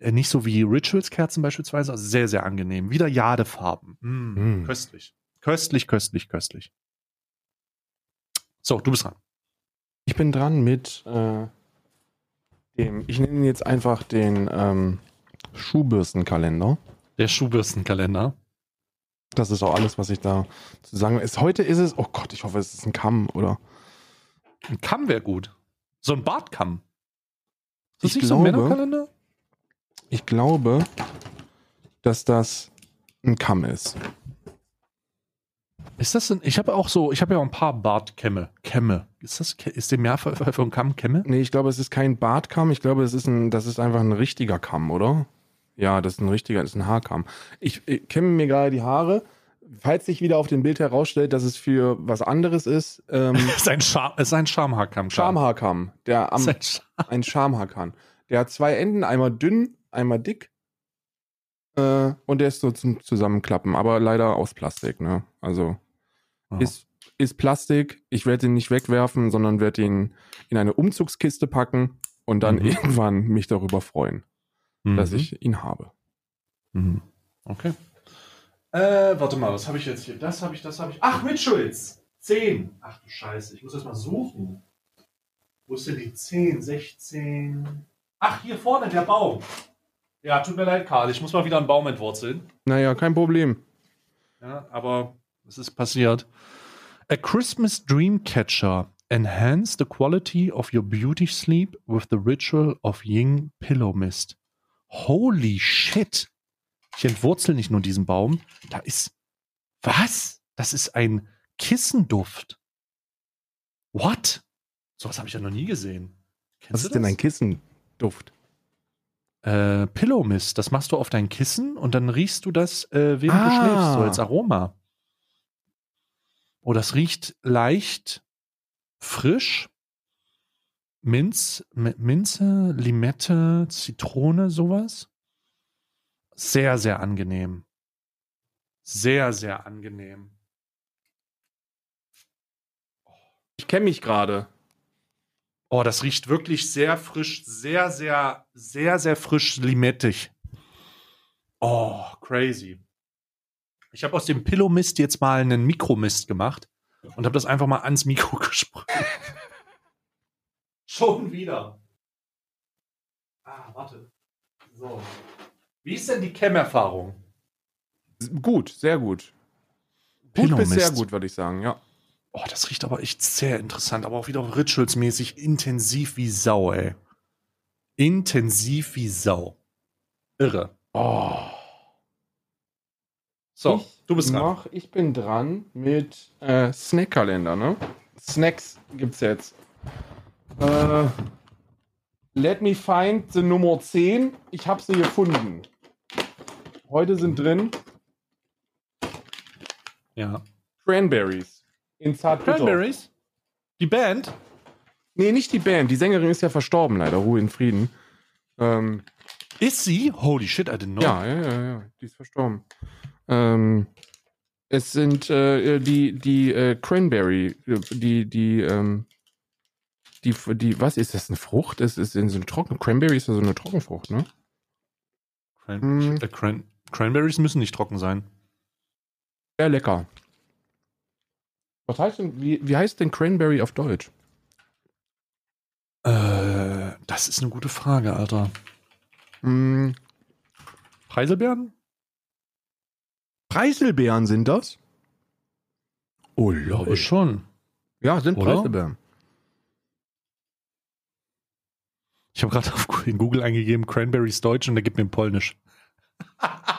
nicht so wie Rituals-Kerzen beispielsweise, also sehr, sehr angenehm. Wieder Jadefarben. Mm, Mm. Köstlich. Köstlich, köstlich, köstlich. So, du bist dran. Ich bin dran mit äh, dem, ich nenne ihn jetzt einfach den ähm, Schuhbürstenkalender. Der Schuhbürstenkalender. Das ist auch alles, was ich da zu sagen ist. Heute ist es, oh Gott, ich hoffe, es ist ein Kamm, oder? Ein Kamm wäre gut. So ein Bartkamm. Ist das Ich nicht so ein glaube- Männerkalender? Ich glaube, dass das ein Kamm ist. Ist das ein, ich habe auch so, ich habe ja auch ein paar Bartkämme. Kämme. Ist das, ist dem Mehr für, für ein Kamm Kämme? Nee, ich glaube, es ist kein Bartkamm. Ich glaube, es ist ein, das ist einfach ein richtiger Kamm, oder? Ja, das ist ein richtiger, das ist ein Haarkamm. Ich, ich kämme mir gerade die Haare. Falls sich wieder auf dem Bild herausstellt, dass es für was anderes ist, ähm, [LAUGHS] ist ein Charme, ist ein Schamhaarkamm. Schamhaarkamm, der am, ein Scham ein Schamhaarkamm. Der hat zwei Enden, einmal dünn, einmal dick. Äh, und der ist so zum Zusammenklappen, aber leider aus Plastik, ne? Also Oh. ist, ist Plastik. Ich werde ihn nicht wegwerfen, sondern werde ihn in eine Umzugskiste packen und dann Mhm. irgendwann mich darüber freuen, dass Mhm. ich ihn habe. Mhm. Okay. Äh, warte mal, was habe ich jetzt hier? Das habe ich, das habe ich. Ach, Rituals. 10. Ach du Scheiße, ich muss das mal suchen. Wo ist denn die 10, 16? Ach, hier vorne, der Baum. Ja, tut mir leid, Karl, ich muss mal wieder einen Baum entwurzeln. Naja, kein Problem. Ja, aber es ist passiert. A Christmas Dreamcatcher Enhance the quality of your beauty sleep with the ritual of Ying Pillow Mist. Holy shit. Ich entwurzel nicht nur diesen Baum. Da ist. Was? Das ist ein Kissenduft. What? Sowas habe ich ja noch nie gesehen. Kennst Was ist denn das? ein Kissenduft? Äh, Pillow Mist. Das machst du auf dein Kissen und dann riechst du das, äh, während du Ah. schläfst, so als Aroma. Oh, das riecht leicht frisch. Minz, Mi- Minze, Limette, Zitrone, sowas. Sehr, sehr angenehm. Sehr, sehr angenehm. Ich kenne mich gerade. Oh, das riecht wirklich sehr frisch, sehr, sehr, sehr, sehr frisch limettig. Oh, crazy. Ich habe aus dem Pillow-Mist jetzt mal einen Mikromist gemacht und habe das einfach mal ans Mikro [LAUGHS] gesprüht. Schon wieder. Ah, warte. So. Wie ist denn die Cam-Erfahrung? Gut, sehr gut. Gut bis sehr gut, würde ich sagen, ja. Oh, das riecht aber echt sehr interessant, aber auch wieder ritualsmäßig intensiv wie Sau, ey. Intensiv wie Sau. Irre. Oh. So, ich du bist dran. Mach, ich bin dran mit äh, Snackkalender, ne? Snacks gibt's jetzt. Äh, let me find the Nummer 10. Ich habe sie gefunden. Heute sind drin Ja. Cranberries. In Zartbitter. Cranberries? Die Band? Nee, nicht die Band. Die Sängerin ist ja verstorben, leider. Ruhe in Frieden. Ähm, Ist sie? Holy shit, I didn't know. Ja, ja, ja, ja. Die ist verstorben. Ähm, es sind äh, die, die äh, Cranberry, die, die, ähm, die, die, was ist das, eine Frucht? Es ist in so eine trocken, Cranberry ist ja so eine Trockenfrucht, ne? Cran Mm. äh, Cran Cranberries müssen nicht trocken sein. Sehr lecker. Was heißt denn, wie, wie heißt denn Cranberry auf Deutsch? Äh, das ist eine gute Frage, Alter. Mm, Preiselbeeren? Preiselbeeren sind das? Oh, Glaube lol. schon. Ja, sind Oder? Preiselbeeren. Ich habe gerade in Google eingegeben Cranberries Deutsch und der gibt mir Polnisch. [LAUGHS]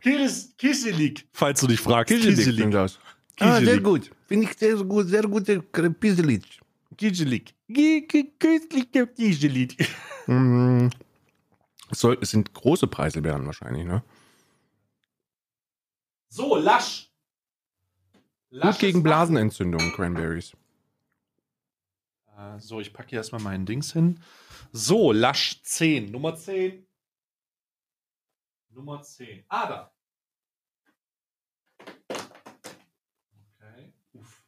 Kiselik, falls du dich fragst. sind das. Ah, sehr gut. Finde ich sehr gut, sehr gute Piselit. Kiselik. Ki- ki- Kiselik, Kiselik. Mm, Es, sind große Preiselbeeren wahrscheinlich, ne? So, lasch. Gut gegen Blasenentzündungen, Cranberries. Äh, So, ich packe hier erstmal meinen Dings hin. So, Lasch 10. Nummer 10. Nummer 10. Ah, da. Okay. Uff.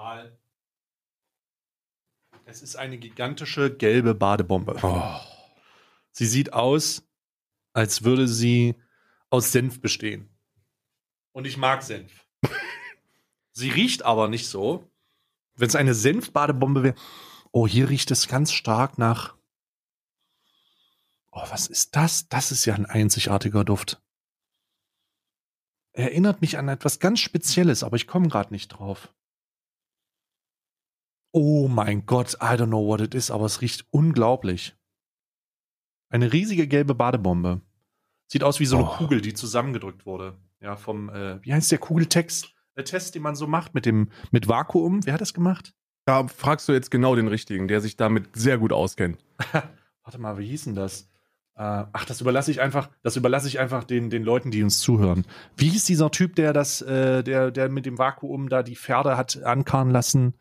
Karl. Es ist eine gigantische gelbe Badebombe. Oh. Sie sieht aus, als würde sie aus Senf bestehen. Und ich mag Senf. [LAUGHS] sie riecht aber nicht so. Wenn es eine Senfbadebombe wäre. Oh, hier riecht es ganz stark nach. Oh, was ist das? Das ist ja ein einzigartiger Duft. Erinnert mich an etwas ganz Spezielles, aber ich komme gerade nicht drauf. Oh mein Gott, I don't know what it is, aber es riecht unglaublich. Eine riesige gelbe Badebombe. Sieht aus wie so eine Oh. Kugel, die zusammengedrückt wurde. Ja, vom, äh, wie heißt der Kugeltext? Der Test, den man so macht mit dem, mit Vakuum. Wer hat das gemacht? Da fragst du jetzt genau den Richtigen, der sich damit sehr gut auskennt. [LAUGHS] Warte mal, wie hieß denn das? Äh, ach, das überlasse ich einfach, das überlasse ich einfach den, den Leuten, die uns zuhören. Wie hieß dieser Typ, der das, äh, der, der mit dem Vakuum da die Pferde hat ankarren lassen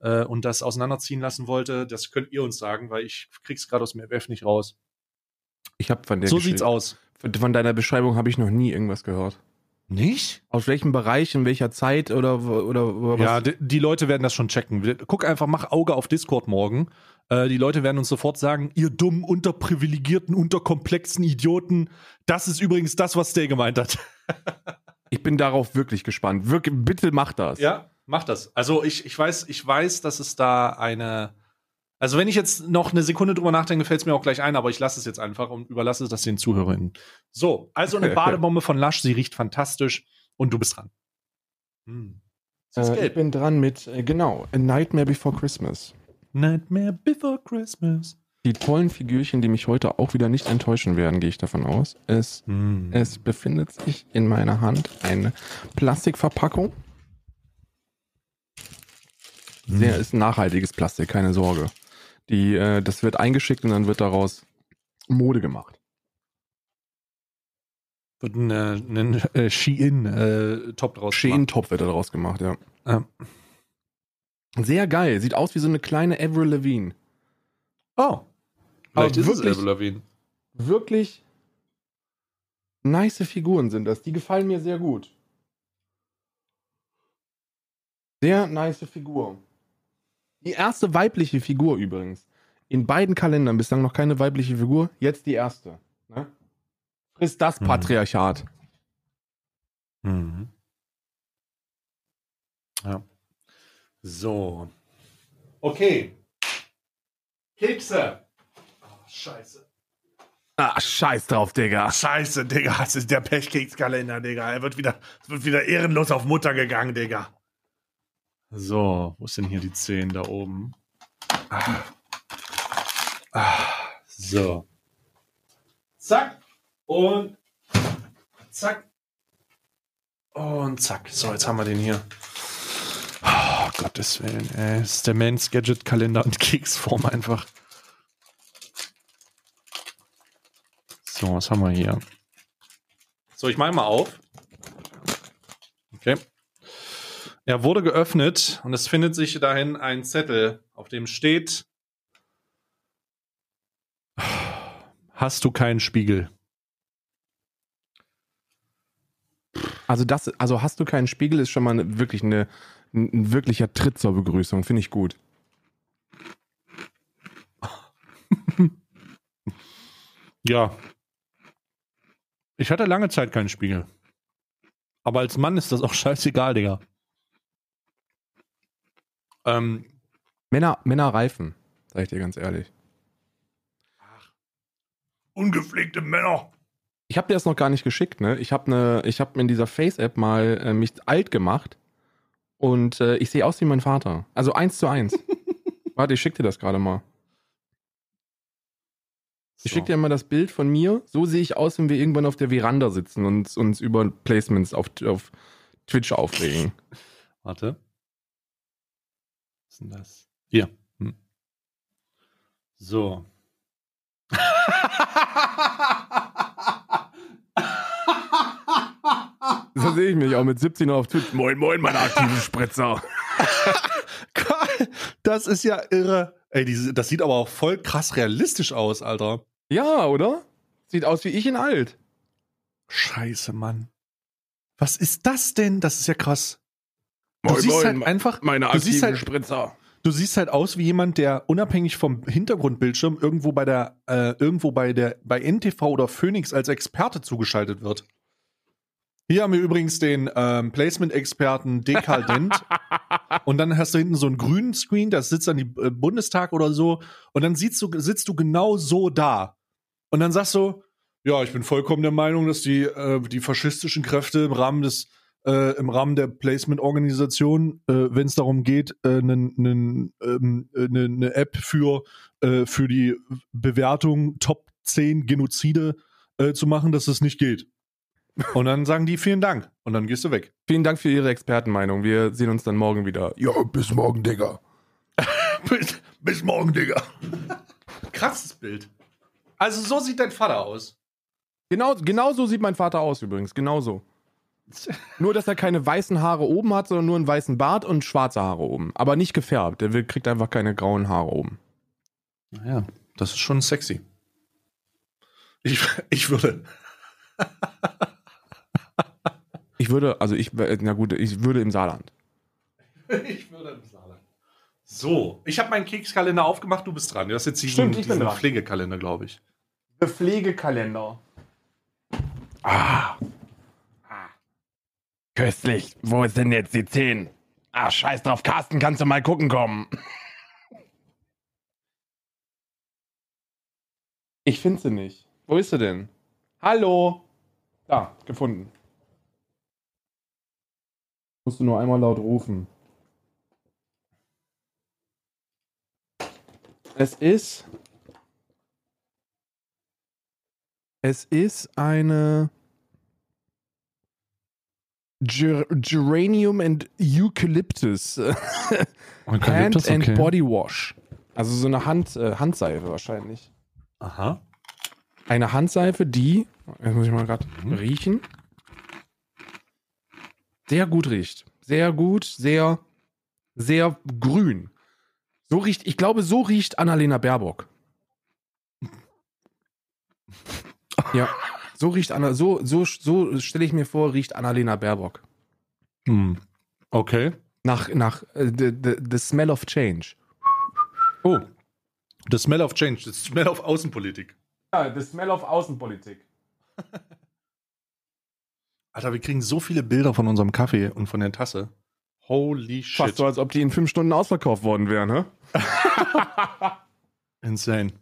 äh, und das auseinanderziehen lassen wollte? Das könnt ihr uns sagen, weil ich krieg's gerade aus dem FF nicht raus. Ich habe von der so sieht's aus. Von deiner Beschreibung habe ich noch nie irgendwas gehört. Nicht? Aus welchem Bereich, in welcher Zeit oder oder, oder was? Ja, die, die Leute werden das schon checken. Guck einfach, mach Auge auf Discord morgen. Äh, die Leute werden uns sofort sagen, ihr dummen, unterprivilegierten, unterkomplexen Idioten, das ist übrigens das, was der gemeint hat. [LAUGHS] Ich bin darauf wirklich gespannt. Wirklich, bitte mach das. Ja, mach das. Also ich, ich weiß, ich weiß, dass es da eine. Also wenn ich jetzt noch eine Sekunde drüber nachdenke, fällt es mir auch gleich ein, aber ich lasse es jetzt einfach und überlasse das den Zuhörerinnen. So, also eine [LAUGHS] Badebombe von Lush, sie riecht fantastisch und du bist dran. Hm. ist Äh, ich bin dran mit, äh, genau, A Nightmare Before Christmas. Nightmare Before Christmas. Die tollen Figürchen, die mich heute auch wieder nicht enttäuschen werden, gehe ich davon aus. Es, Hm. es befindet sich in meiner Hand eine Plastikverpackung. Sehr ist nachhaltiges Plastik, keine Sorge. Die, äh, das wird eingeschickt und dann wird daraus Mode gemacht. Wird ein, äh, ein äh, Shein-Top draus Shein-Top wird daraus gemacht, ja. Ja. Sehr geil. Sieht aus wie so eine kleine Avril Lavigne. Oh. Aber Vielleicht ist es wirklich- Avril Lavigne. Wirklich nice Figuren sind das. Die gefallen mir sehr gut. Sehr nice Figur. Die erste weibliche Figur übrigens. In beiden Kalendern bislang noch keine weibliche Figur. Jetzt die erste. Ne? Frisst das Mhm. Patriarchat. Mhm. Ja. So. Okay. Kekse. Oh, scheiße. Ah, scheiß drauf, Digga. Scheiße, Digga, das ist der Pechkekskalender, Digga. Er wird wieder, es wird wieder ehrenlos auf Mutter gegangen, Digga. So, wo ist denn hier die 10 da oben? Ah. Ah, so. Zack. Und zack. Und zack. So, jetzt haben wir den hier. Oh, Gottes Willen, ey. Das ist der Mans Gadget Kalender in Keksform einfach. So, was haben wir hier? So, ich mache mal auf. Okay. Er wurde geöffnet und es findet sich dahin ein Zettel, auf dem steht: Hast du keinen Spiegel? Also das, also hast du keinen Spiegel, ist schon mal eine, wirklich eine, ein, ein wirklicher Tritt zur Begrüßung. Finde ich gut. [LAUGHS] Ja. Ich hatte lange Zeit keinen Spiegel. Aber als Mann ist das auch [LAUGHS] scheißegal, Digga. Ähm, Männer, Männer reifen, sag ich dir ganz ehrlich. Ungepflegte Männer. Ich habe dir das noch gar nicht geschickt, ne? Ich habe ne, ich habe in dieser Face-App mal äh, mich alt gemacht und äh, ich sehe aus wie mein Vater. Also eins zu eins. [LAUGHS] Warte, ich schick dir das gerade mal. Ich so. schick dir mal das Bild von mir. So sehe ich aus, wenn wir irgendwann auf der Veranda sitzen und uns über Placements auf, auf Twitch aufregen. Warte. Ist denn das? Hier. Hm. So. [LAUGHS] So sehe ich mich auch mit 17 auf Twitch. Moin, moin, meine aktiven [LAUGHS] Spritzer. [LAUGHS] Das ist ja irre. Ey, diese, das sieht aber auch voll krass realistisch aus, Alter. Ja, oder? Sieht aus wie ich in alt. Scheiße, Mann. Was ist das denn? Das ist ja krass. Du Moin, siehst moin, halt einfach, Meine du siehst halt, Spritzer. du siehst halt aus wie jemand, der unabhängig vom Hintergrundbildschirm irgendwo bei der, äh, irgendwo bei der, bei NTV oder Phoenix als Experte zugeschaltet wird. Hier haben wir übrigens den ähm, Placement-Experten Dekal Dent. [LAUGHS] und dann hast du hinten so einen grünen Screen, das sitzt dann die äh, Bundestag oder so. Und dann siehst du, sitzt du genau so da. Und dann sagst du, ja, ich bin vollkommen der Meinung, dass die, äh, die faschistischen Kräfte im Rahmen des äh, im Rahmen der Placement-Organisation, äh, wenn es darum geht, eine äh, ähm, äh, ne, ne App für, äh, für die Bewertung Top 10 Genozide äh, zu machen, dass es nicht geht. Und dann sagen die vielen Dank. Und dann gehst du weg. Vielen Dank für Ihre Expertenmeinung. Wir sehen uns dann morgen wieder. Ja, bis morgen, Digga. [LAUGHS] bis, bis morgen, Digga. Krasses Bild. Also so sieht dein Vater aus. Genau, genau so sieht mein Vater aus übrigens. Genau so. [LAUGHS] Nur, dass er keine weißen Haare oben hat, sondern nur einen weißen Bart und schwarze Haare oben. Aber nicht gefärbt. Der kriegt einfach keine grauen Haare oben. Naja, das ist schon sexy. Ich, ich würde. [LAUGHS] Ich würde, also ich, na gut, ich würde im Saarland. [LAUGHS] Ich würde im Saarland. So, ich habe meinen Kekskalender aufgemacht, du bist dran. Du hast jetzt diesen, Stimmt, ich bin diesen dran. Pflegekalender, glaube ich. Der Pflegekalender. Ah, Köstlich. Wo ist denn jetzt die 10? Ah, scheiß drauf, Carsten, kannst du mal gucken kommen. Ich finde sie nicht. Wo ist sie denn? Hallo? Da, gefunden. Musst du nur einmal laut rufen. Es ist. Es ist eine. Ger Geranium and Eucalyptus [LAUGHS] Hand and Body Wash. Also so eine Hand, äh, Handseife wahrscheinlich. Aha. Eine Handseife, die, jetzt muss ich mal gerade Mhm. riechen, sehr gut riecht. Sehr gut, sehr, sehr grün. So riecht, ich glaube, so riecht Annalena Baerbock. [LAUGHS] Ja, so riecht Anna, so, so, so stelle ich mir vor, riecht Annalena Baerbock. Hm. Okay. Nach, nach äh, the, the, the Smell of Change. Oh. The smell of change, the smell of Außenpolitik. Ja, the Smell of Außenpolitik. [LAUGHS] Alter, wir kriegen so viele Bilder von unserem Kaffee und von der Tasse. Holy shit. Fast so, als ob die in fünf Stunden ausverkauft worden wären, hä? [LAUGHS] Insane.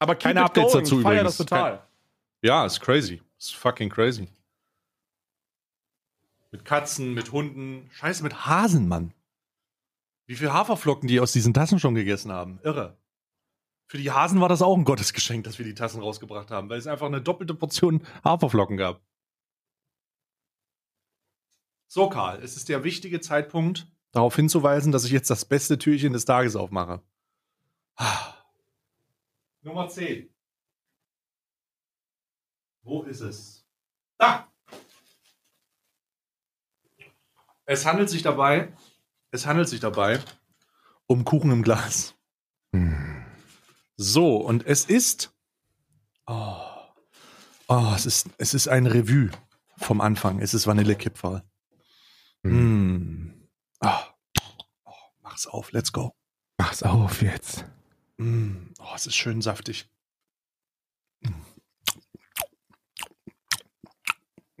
Aber Keine Updates dazu Ich feier übrigens. das total. Ja, ist crazy. Ist fucking crazy. Mit Katzen, mit Hunden. Scheiße, mit Hasen, Mann. Wie viel Haferflocken die aus diesen Tassen schon gegessen haben. Irre. Für die Hasen war das auch ein Gottesgeschenk, dass wir die Tassen rausgebracht haben, weil es einfach eine doppelte Portion Haferflocken gab. So, Karl, es ist der wichtige Zeitpunkt, darauf hinzuweisen, dass ich jetzt das beste Türchen des Tages aufmache. Ah. Nummer 10. Wo ist es? Da! Es handelt sich dabei, es handelt sich dabei um Kuchen im Glas. So, und es ist, oh, oh es ist, es ist ein Revue vom Anfang. Es ist Vanillekipferl. Mm. Ah. Oh, mach's auf, let's go. Mach's auf jetzt. Mm. Oh, es ist schön saftig.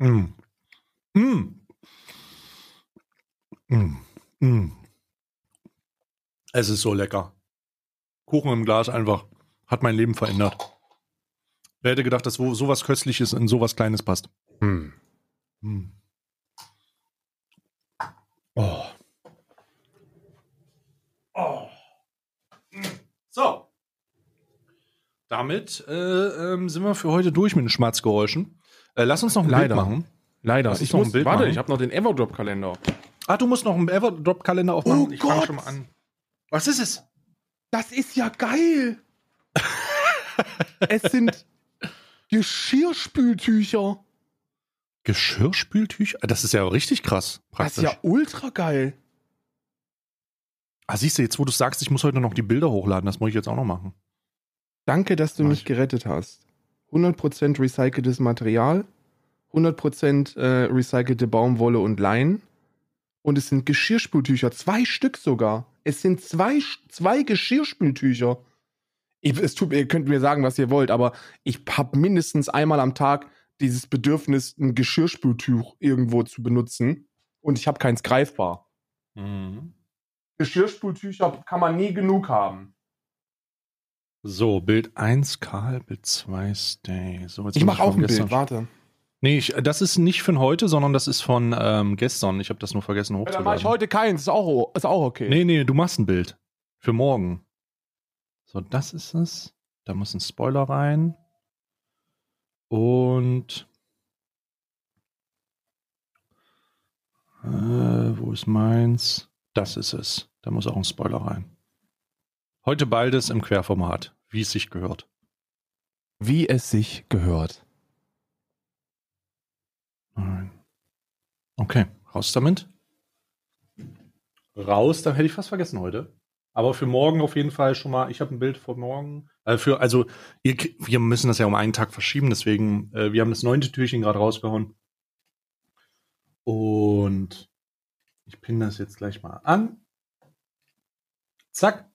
Mm. Mm. Mm. Mm. Es ist so lecker. Kuchen im Glas einfach hat mein Leben verändert. Wer hätte gedacht, dass sowas Köstliches in sowas Kleines passt? Hm. Mm. Oh. Oh. So. Damit äh, ähm, sind wir für heute durch mit den Schmatzgeräuschen. Äh, lass uns noch ein Leider. Bild machen. Leider. Lass Ich muss, Bild warte, machen. ich habe noch den Everdrop-Kalender. Ah, du musst noch einen Everdrop-Kalender aufmachen. Oh ich fange Gott. schon mal an. Was ist es? Das ist ja geil. [LAUGHS] es sind Geschirrspültücher. Geschirrspültücher? Das ist ja richtig krass. Das Praktisch. ist ja ultra geil. Ah, siehst du, jetzt wo du sagst, ich muss heute noch die Bilder hochladen, das muss ich jetzt auch noch machen. Danke, dass du Mach mich ich. gerettet hast. 100% recyceltes Material, 100% äh, recycelte Baumwolle und Leinen. Und es sind Geschirrspültücher, zwei Stück sogar. Es sind zwei, zwei Geschirrspültücher. Ich, es tut, ihr könnt mir sagen, was ihr wollt, aber ich habe mindestens einmal am Tag dieses Bedürfnis, ein Geschirrspültuch irgendwo zu benutzen. Und ich habe keins greifbar. Mhm. Geschirrspültücher kann man nie genug haben. So, Bild 1, Karl, Bild 2, Stay. So, jetzt Ich mache auch ein gestern- Bild, warte. Nee, ich, das ist nicht von heute, sondern das ist von ähm, gestern. Ich habe das nur vergessen Ja, hochzuladen. dann mache ich heute keins, ist auch, ist auch okay. Nee, nee, du machst ein Bild. Für morgen. So, das ist es. Da muss ein Spoiler rein. Und. Äh, wo ist meins? Das ist es. Da muss auch ein Spoiler rein. Heute beides im Querformat, wie es sich gehört. Wie es sich gehört. Nein. Okay, raus damit. Raus, dann hätte ich fast vergessen heute. Aber für morgen auf jeden Fall schon mal, ich habe ein Bild von morgen. Äh, für, also, ihr, wir müssen das ja um einen Tag verschieben, deswegen, äh, wir haben das neunte Türchen gerade rausgehauen. Und ich pinne das jetzt gleich mal an. Zack.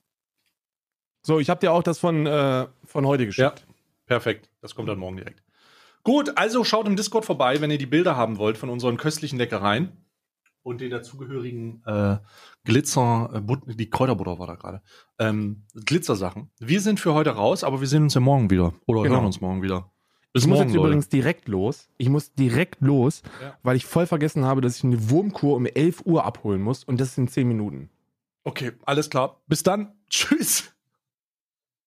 So, ich habe dir auch das von, äh, von heute geschickt. Perfekt, das kommt dann morgen direkt. Gut, also schaut im Discord vorbei, wenn ihr die Bilder haben wollt von unseren köstlichen Leckereien und den dazugehörigen äh, Glitzer, äh, die Kräuterbutter war da gerade, ähm, Glitzersachen. Wir sind für heute raus, aber wir sehen uns ja morgen wieder oder Genau. hören uns morgen wieder. Bis ich muss morgen, jetzt Leute. übrigens direkt los. Ich muss direkt los, Ja. weil ich voll vergessen habe, dass ich eine Wurmkur um 11 Uhr abholen muss und das ist in 10 Minuten. Okay, alles klar. Bis dann. [LAUGHS] Tschüss.